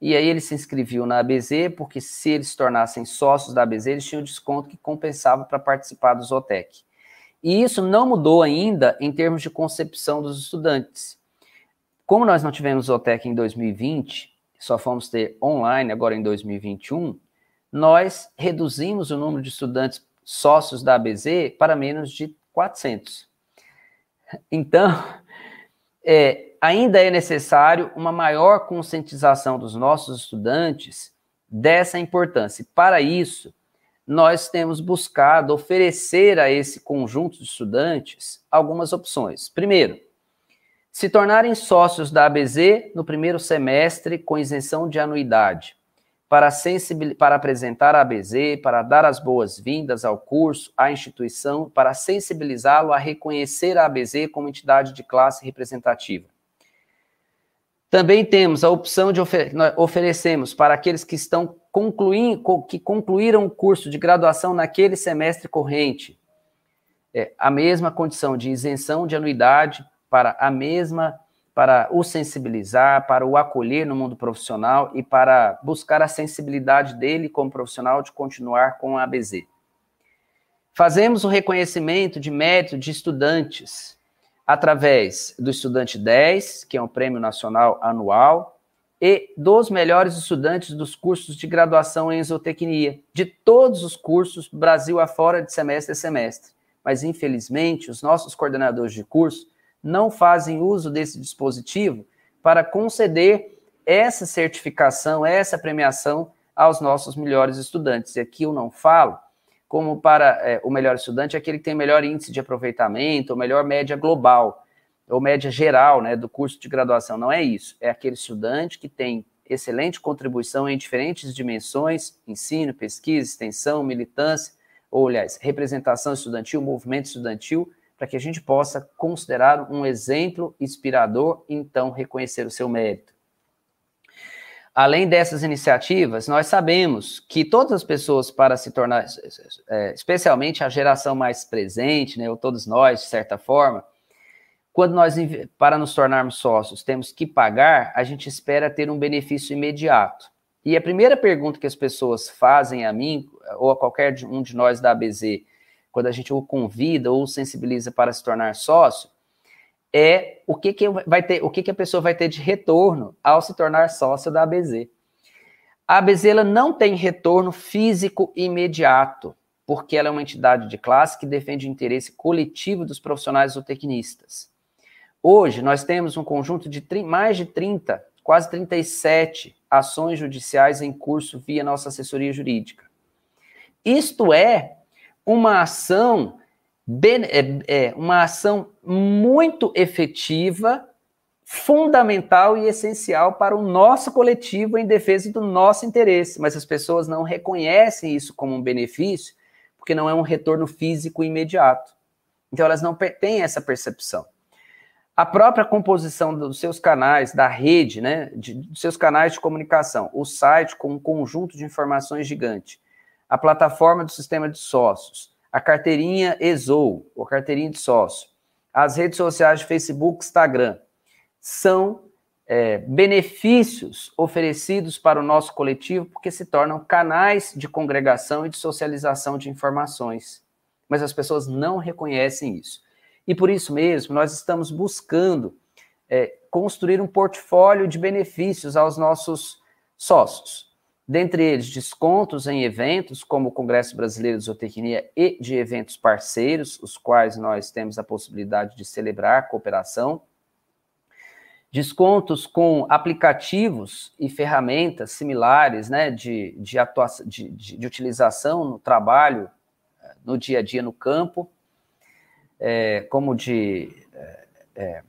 E aí eles se inscreviam na ABZ, porque se eles se tornassem sócios da ABZ, eles tinham desconto que compensava para participar do Zotec. E isso não mudou ainda em termos de concepção dos estudantes. Como nós não tivemos Zotec em 2020, só fomos ter online agora em 2021, nós reduzimos o número de estudantes sócios da ABZ para menos de 400. Então, é, ainda é necessário uma maior conscientização dos nossos estudantes dessa importância. Para isso, nós temos buscado oferecer a esse conjunto de estudantes algumas opções. Primeiro, se tornarem sócios da ABZ no primeiro semestre com isenção de anuidade, para, para apresentar a ABZ, para dar as boas-vindas ao curso, à instituição, para sensibilizá-lo a reconhecer a ABZ como entidade de classe representativa. Também temos a opção de ofer oferecemos para aqueles que estão concluindo, que concluíram o curso de graduação naquele semestre corrente, é, a mesma condição de isenção de anuidade para a mesma para o sensibilizar, para o acolher no mundo profissional e para buscar a sensibilidade dele como profissional de continuar com a ABZ. Fazemos o reconhecimento de mérito de estudantes através do Estudante 10, que é um prêmio nacional anual, e dos melhores estudantes dos cursos de graduação em zootecnia, de todos os cursos, Brasil afora, de semestre a semestre. Mas, infelizmente, os nossos coordenadores de curso não fazem uso desse dispositivo para conceder essa certificação, essa premiação aos nossos melhores estudantes. E aqui eu não falo como para é, o melhor estudante, é aquele que tem melhor índice de aproveitamento, ou melhor média global, ou média geral né, do curso de graduação. Não é isso. É aquele estudante que tem excelente contribuição em diferentes dimensões, ensino, pesquisa, extensão, militância, ou, aliás, representação estudantil, movimento estudantil, para que a gente possa considerar um exemplo inspirador e, então, reconhecer o seu mérito. Além dessas iniciativas, nós sabemos que todas as pessoas, para se tornar, é, especialmente a geração mais presente, né, ou todos nós, de certa forma, quando nós, para nos tornarmos sócios, temos que pagar, a gente espera ter um benefício imediato. E a primeira pergunta que as pessoas fazem a mim, ou a qualquer um de nós da ABZ, quando a gente o convida ou sensibiliza para se tornar sócio, é o que, que vai ter, o que, que a pessoa vai ter de retorno ao se tornar sócio da ABZ. A ABZ ela não tem retorno físico imediato, porque ela é uma entidade de classe que defende o interesse coletivo dos profissionais zootecnistas. Hoje, nós temos um conjunto de mais de 30, quase 37 ações judiciais em curso via nossa assessoria jurídica. Isto é uma ação é, é uma ação muito efetiva, fundamental e essencial para o nosso coletivo em defesa do nosso interesse, mas as pessoas não reconhecem isso como um benefício, porque não é um retorno físico imediato. Então elas não têm essa percepção. A própria composição dos seus canais, da rede, né, de, dos seus canais de comunicação, o site com um conjunto de informações gigante, a plataforma do sistema de sócios, a carteirinha ESOU, ou carteirinha de sócio, as redes sociais de Facebook, Instagram, são é, benefícios oferecidos para o nosso coletivo porque se tornam canais de congregação e de socialização de informações. Mas as pessoas não reconhecem isso. E por isso mesmo, nós estamos buscando é, construir um portfólio de benefícios aos nossos sócios dentre eles descontos em eventos como o Congresso Brasileiro de Zootecnia e de eventos parceiros, os quais nós temos a possibilidade de celebrar cooperação. descontos com aplicativos e ferramentas similares né, de, de, atuação, de, de, de utilização no trabalho, no dia a dia no campo, é, como de, é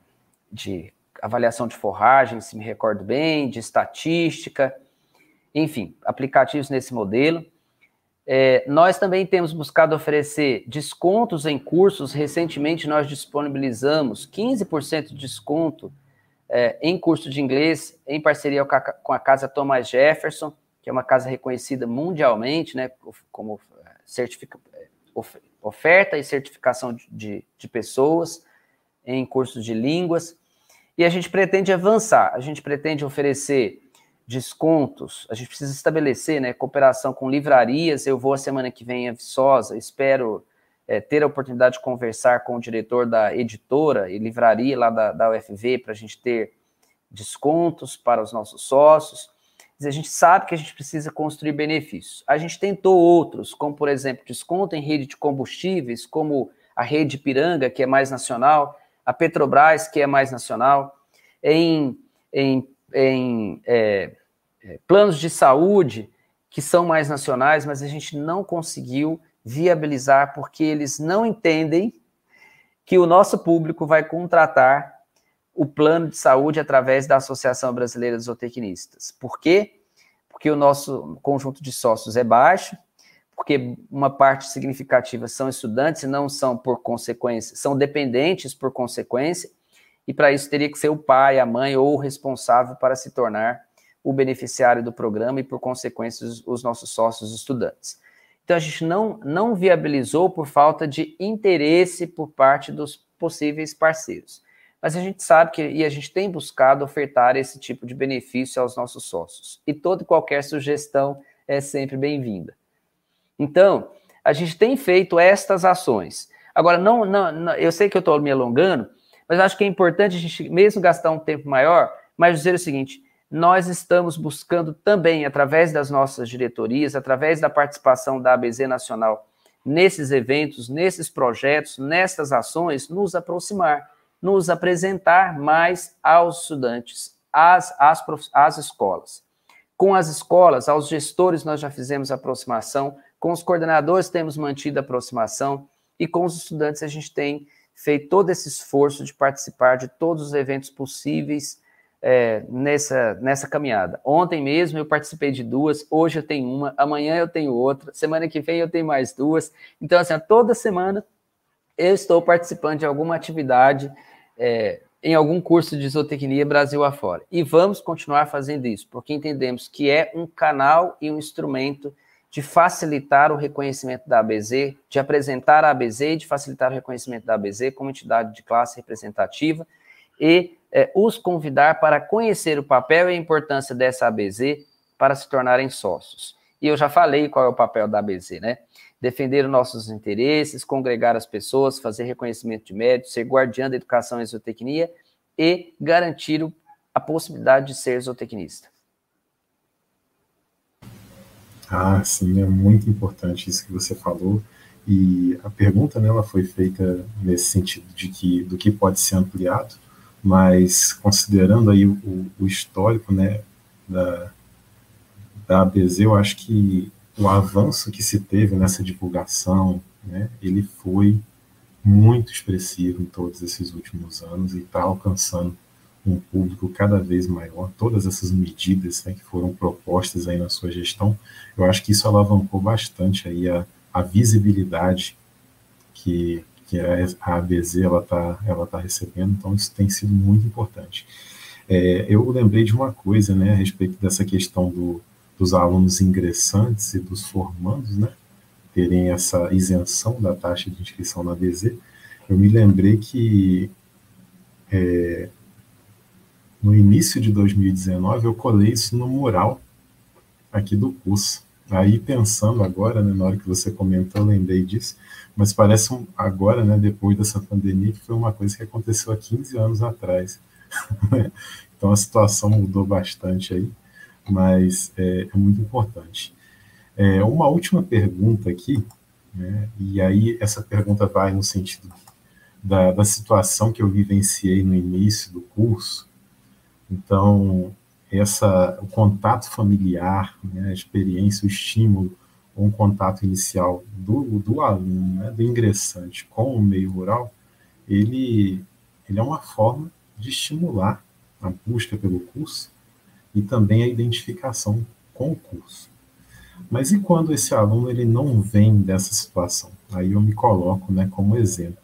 de avaliação de forragem, se me recordo bem, de estatística, enfim, aplicativos nesse modelo. É, nós também temos buscado oferecer descontos em cursos. Recentemente, nós disponibilizamos 15% de desconto é, em curso de inglês, em parceria com a, Casa Thomas Jefferson, que é uma casa reconhecida mundialmente, né, como é, certifica, é, oferta e certificação de, de pessoas em cursos de línguas. E a gente pretende avançar, a gente pretende oferecer descontos, a gente precisa estabelecer né, cooperação com livrarias. Eu vou a semana que vem em Viçosa, espero é, ter a oportunidade de conversar com o diretor da editora e livraria lá da, da UFV para a gente ter descontos para os nossos sócios. A gente sabe que a gente precisa construir benefícios. A gente tentou outros, como por exemplo, desconto em rede de combustíveis, como a rede Piranga, que é mais nacional, a Petrobras, que é mais nacional, em, em em é, é, planos de saúde que são mais nacionais, mas a gente não conseguiu viabilizar porque eles não entendem que o nosso público vai contratar o plano de saúde através da Associação Brasileira de Zootecnistas. Por quê? Porque o nosso conjunto de sócios é baixo, porque uma parte significativa são estudantes e não são por consequência, são dependentes por consequência, e para isso teria que ser o pai, a mãe ou o responsável para se tornar o beneficiário do programa e, por consequência, os nossos sócios estudantes. Então, a gente não, não viabilizou por falta de interesse por parte dos possíveis parceiros. Mas a gente sabe que, e a gente tem buscado ofertar esse tipo de benefício aos nossos sócios. E toda e qualquer sugestão é sempre bem-vinda. Então, a gente tem feito estas ações. Agora, não, não, não eu sei que eu estou me alongando, mas acho que é importante a gente, mesmo gastar um tempo maior, mas dizer o seguinte: nós estamos buscando também, através das nossas diretorias, através da participação da ABZ Nacional nesses eventos, nesses projetos, nessas ações, nos aproximar, nos apresentar mais aos estudantes, às, às, às escolas. Com as escolas, aos gestores, nós já fizemos aproximação, com os coordenadores, temos mantido aproximação, e com os estudantes, a gente tem feito todo esse esforço de participar de todos os eventos possíveis é, nessa, nessa caminhada. Ontem mesmo eu participei de duas, hoje eu tenho uma, amanhã eu tenho outra, semana que vem eu tenho mais duas. Então, assim, toda semana eu estou participando de alguma atividade é, em algum curso de zootecnia Brasil afora. E vamos continuar fazendo isso, porque entendemos que é um canal e um instrumento de facilitar o reconhecimento da ABZ, de apresentar a ABZ e de facilitar o reconhecimento da ABZ como entidade de classe representativa e é, os convidar para conhecer o papel e a importância dessa ABZ para se tornarem sócios. E eu já falei qual é o papel da ABZ, né? Defender os nossos interesses, congregar as pessoas, fazer reconhecimento de méritos, ser guardiã da educação e zootecnia e garantir a possibilidade de ser zootecnista. Ah, sim, é muito importante isso que você falou. E a pergunta né, ela foi feita nesse sentido de que do que pode ser ampliado, mas considerando aí o, o histórico né, da, da ABZ, eu acho que o avanço que se teve nessa divulgação, né, ele foi muito expressivo em todos esses últimos anos e está alcançando um público cada vez maior, todas essas medidas né, que foram propostas aí na sua gestão, eu acho que isso alavancou bastante aí a, a visibilidade que, que a ABZ ela está ela tá recebendo, então isso tem sido muito importante. É, eu lembrei de uma coisa né, a respeito dessa questão do, dos alunos ingressantes e dos formandos, né, terem essa isenção da taxa de inscrição na ABZ, eu me lembrei que é, no início de 2019, eu colei isso no mural aqui do curso. Aí, pensando agora, né, na hora que você comentou, eu lembrei disso, mas parece um, agora, né, depois dessa pandemia, que foi uma coisa que aconteceu há 15 anos atrás. então, a situação mudou bastante aí, mas é, é muito importante. É, uma última pergunta aqui, né, e aí essa pergunta vai no sentido da, da situação que eu vivenciei no início do curso, Então, essa, o contato familiar, né, a experiência, o estímulo, um contato inicial do, do aluno, né, do ingressante com o meio rural, ele, ele é uma forma de estimular a busca pelo curso e também a identificação com o curso. Mas e quando esse aluno ele não vem dessa situação? Aí eu me coloco né, como exemplo.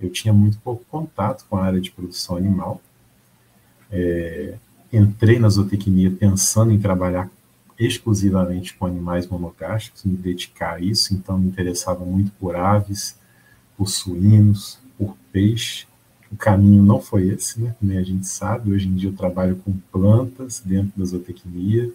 Eu tinha muito pouco contato com a área de produção animal. É, entrei na zootecnia pensando em trabalhar exclusivamente com animais monogásticos, me dedicar a isso, então me interessava muito por aves, por suínos, por peixe. O caminho não foi esse, né? Como a gente sabe, hoje em dia eu trabalho com plantas dentro da zootecnia.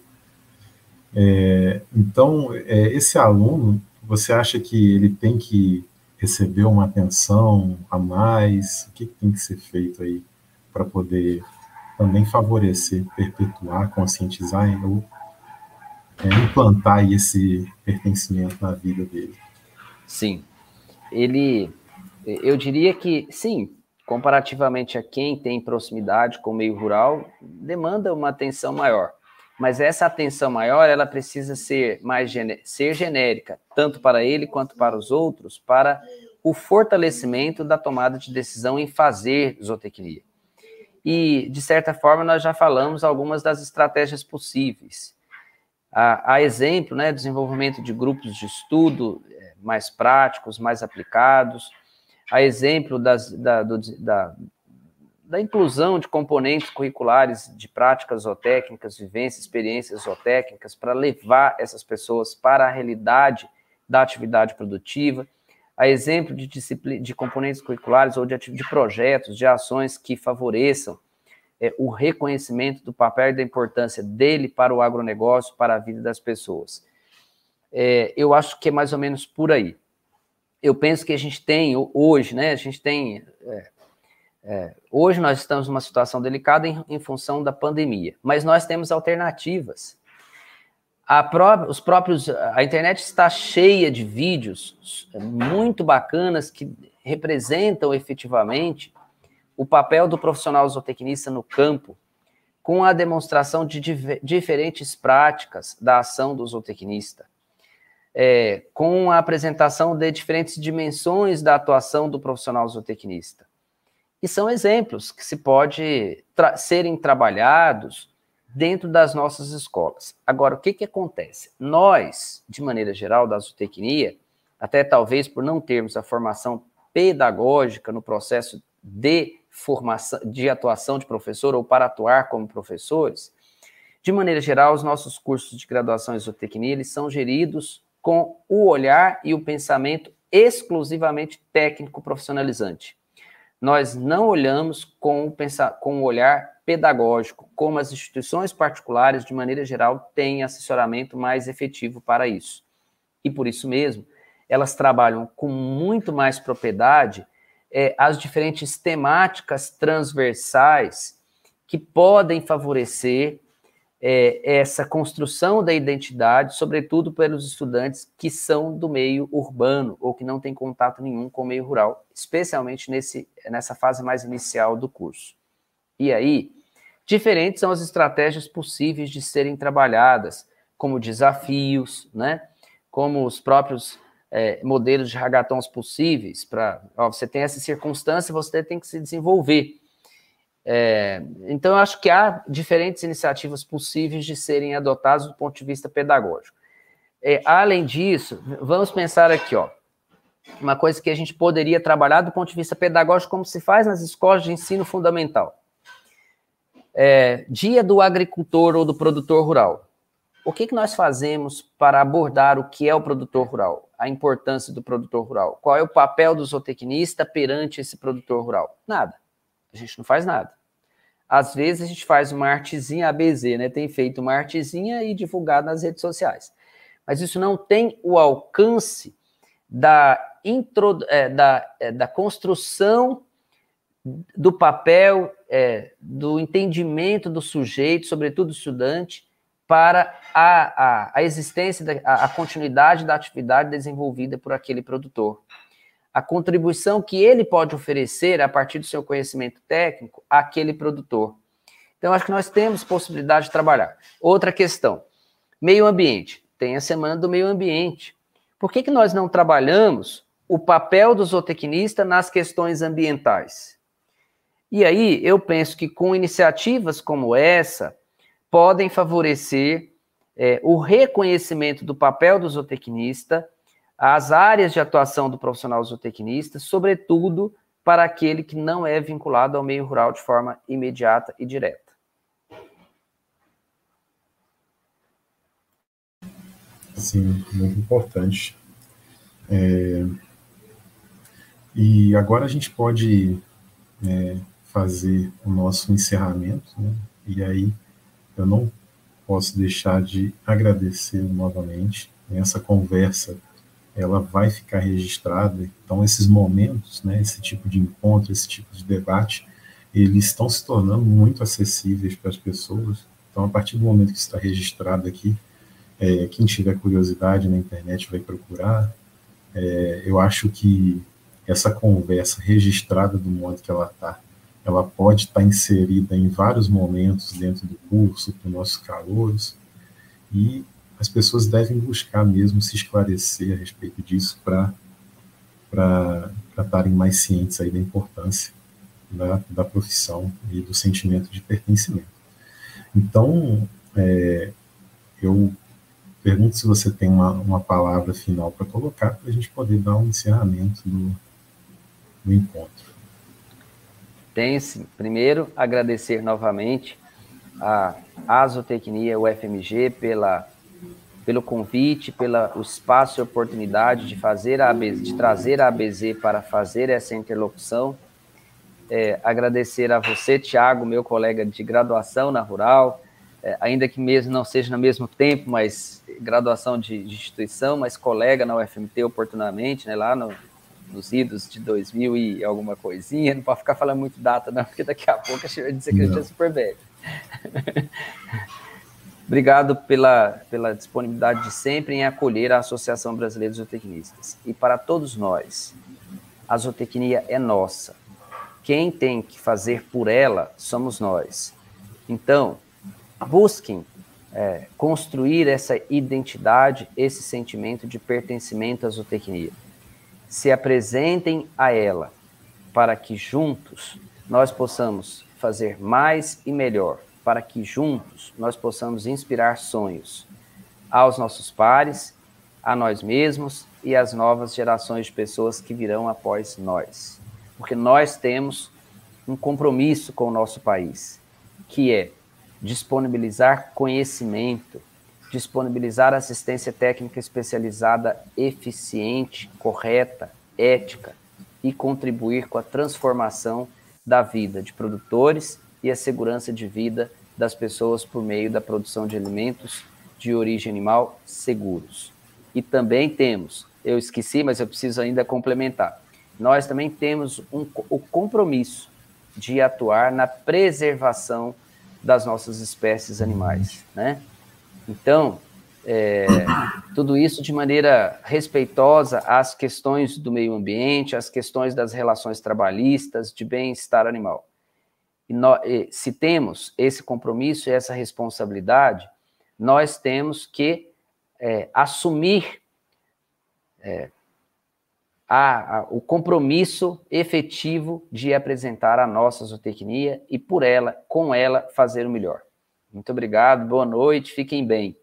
É, então, é, esse aluno, você acha que ele tem que receber uma atenção a mais? O que tem que ser feito aí para poder também favorecer, perpetuar, conscientizar ou é, implantar esse pertencimento na vida dele. Sim, ele, eu diria que sim, comparativamente a quem tem proximidade com o meio rural, demanda uma atenção maior. Mas essa atenção maior, ela precisa ser mais ser genérica, tanto para ele quanto para os outros, para o fortalecimento da tomada de decisão em fazer zootecnia. E, de certa forma, nós já falamos algumas das estratégias possíveis. A, exemplo, né, desenvolvimento de grupos de estudo é, mais práticos, mais aplicados, a exemplo das, da, do, da, da inclusão de componentes curriculares de práticas zootécnicas, vivências, experiências zootécnicas, para levar essas pessoas para a realidade da atividade produtiva, a exemplo de, de componentes curriculares ou de, de, projetos, de ações que favoreçam é, o reconhecimento do papel e da importância dele para o agronegócio, para a vida das pessoas. É, eu acho que é mais ou menos por aí. Eu penso que a gente tem hoje, né? A gente tem. É, é hoje nós estamos numa situação delicada em, em função da pandemia, mas nós temos alternativas Pró os próprios, a internet está cheia de vídeos muito bacanas que representam efetivamente o papel do profissional zootecnista no campo, com a demonstração de diferentes práticas da ação do zootecnista, é, com a apresentação de diferentes dimensões da atuação do profissional zootecnista. E são exemplos que se pode tra serem trabalhados dentro das nossas escolas. Agora, o que, que acontece? Nós, de maneira geral, da zootecnia, até talvez por não termos a formação pedagógica no processo de formação, de atuação de professor ou para atuar como professores, de maneira geral, os nossos cursos de graduação em zootecnia, eles são geridos com o olhar e o pensamento exclusivamente técnico profissionalizante. Nós não olhamos com o, pensar, com o olhar pedagógico, como as instituições particulares, de maneira geral, têm assessoramento mais efetivo para isso. E por isso mesmo, elas trabalham com muito mais propriedade é, as diferentes temáticas transversais que podem favorecer é, essa construção da identidade, sobretudo pelos estudantes que são do meio urbano ou que não têm contato nenhum com o meio rural, especialmente nesse, nessa fase mais inicial do curso. E aí, diferentes são as estratégias possíveis de serem trabalhadas, como desafios, né? como os próprios é, modelos de hackathons possíveis. Para Você tem essa circunstância, você tem que se desenvolver. É, então, eu acho que há diferentes iniciativas possíveis de serem adotadas do ponto de vista pedagógico. É, além disso, vamos pensar aqui, ó, uma coisa que a gente poderia trabalhar do ponto de vista pedagógico, como se faz nas escolas de ensino fundamental é, Dia do Agricultor ou do Produtor Rural. O que, que nós fazemos para abordar o que é o produtor rural, a importância do produtor rural? Qual é o papel do zootecnista perante esse produtor rural? Nada. A gente não faz nada. Às vezes a gente faz uma artezinha ABZ, né? Tem feito uma artezinha e divulgado nas redes sociais. Mas isso não tem o alcance da, intro, é, da, é, da construção do papel, é, do entendimento do sujeito, sobretudo do estudante, para a, a, a existência, da, a, a continuidade da atividade desenvolvida por aquele produtor. A contribuição que ele pode oferecer a partir do seu conhecimento técnico àquele produtor. Então, acho que nós temos possibilidade de trabalhar. Outra questão: meio ambiente. Tem a semana do meio ambiente. Por que, que nós não trabalhamos o papel do zootecnista nas questões ambientais? E aí, eu penso que com iniciativas como essa, podem favorecer é, o reconhecimento do papel do zootecnista, as áreas de atuação do profissional zootecnista, sobretudo para aquele que não é vinculado ao meio rural de forma imediata e direta. Sim, muito importante. É... E agora a gente pode é, fazer o nosso encerramento, né? e aí eu não posso deixar de agradecer novamente. Essa conversa ela vai ficar registrada, então esses momentos, né, esse tipo de encontro, esse tipo de debate, eles estão se tornando muito acessíveis para as pessoas. Então, a partir do momento que está registrado aqui, é, quem tiver curiosidade na internet vai procurar. É, eu acho que essa conversa registrada do modo que ela está, ela pode estar inserida em vários momentos dentro do curso, os nossos calouros, e as pessoas devem buscar mesmo se esclarecer a respeito disso para estarem mais cientes aí da importância da, da profissão e do sentimento de pertencimento. Então, é, eu Pergunto se você tem uma, uma palavra final para colocar, para a gente poder dar um encerramento do, do encontro. Sim. Primeiro, agradecer novamente a Azotecnia UFMG pela, pelo convite, pelo espaço e oportunidade de fazer a ABZ, de trazer a ABZ para fazer essa interlocução. É, agradecer a você, Tiago, meu colega de graduação na Rural, é, ainda que mesmo não seja no mesmo tempo, mas graduação de, de instituição, mas colega na UFMT oportunamente, né, lá no, nos idos de 2000 e alguma coisinha, não pode ficar falando muito data não, porque daqui a pouco a gente vai dizer que a gente é super velho. Obrigado pela, pela disponibilidade de sempre em acolher a Associação Brasileira de Zootecnistas. E para todos nós, a zootecnia é nossa. Quem tem que fazer por ela somos nós. Então, busquem é, construir essa identidade, esse sentimento de pertencimento à zootecnia. Se apresentem a ela para que juntos nós possamos fazer mais e melhor, para que juntos nós possamos inspirar sonhos aos nossos pares, a nós mesmos e às novas gerações de pessoas que virão após nós. Porque nós temos um compromisso com o nosso país, que é disponibilizar conhecimento, disponibilizar assistência técnica especializada eficiente, correta, ética e contribuir com a transformação da vida de produtores e a segurança de vida das pessoas por meio da produção de alimentos de origem animal seguros. E também temos, eu esqueci, mas eu preciso ainda complementar. Nós também temos um, o compromisso de atuar na preservação das nossas espécies animais, né? Então, é, tudo isso de maneira respeitosa às questões do meio ambiente, às questões das relações trabalhistas, de bem-estar animal. E nós, se temos esse compromisso e essa responsabilidade, nós temos que é, assumir é, a, a, o compromisso efetivo de apresentar a nossa zootecnia e por ela, com ela, fazer o melhor. Muito obrigado, boa noite, fiquem bem.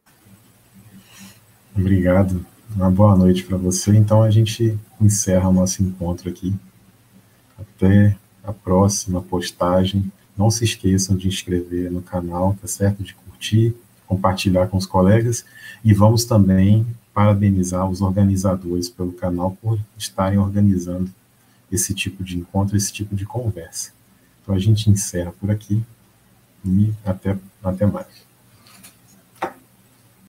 Obrigado, uma boa noite para você. Então a gente encerra o nosso encontro aqui. Até a próxima postagem. Não se esqueçam de inscrever no canal, tá certo? De curtir, compartilhar com os colegas e vamos também parabenizar os organizadores pelo canal por estarem organizando esse tipo de encontro, esse tipo de conversa. Então a gente encerra por aqui e até, até mais.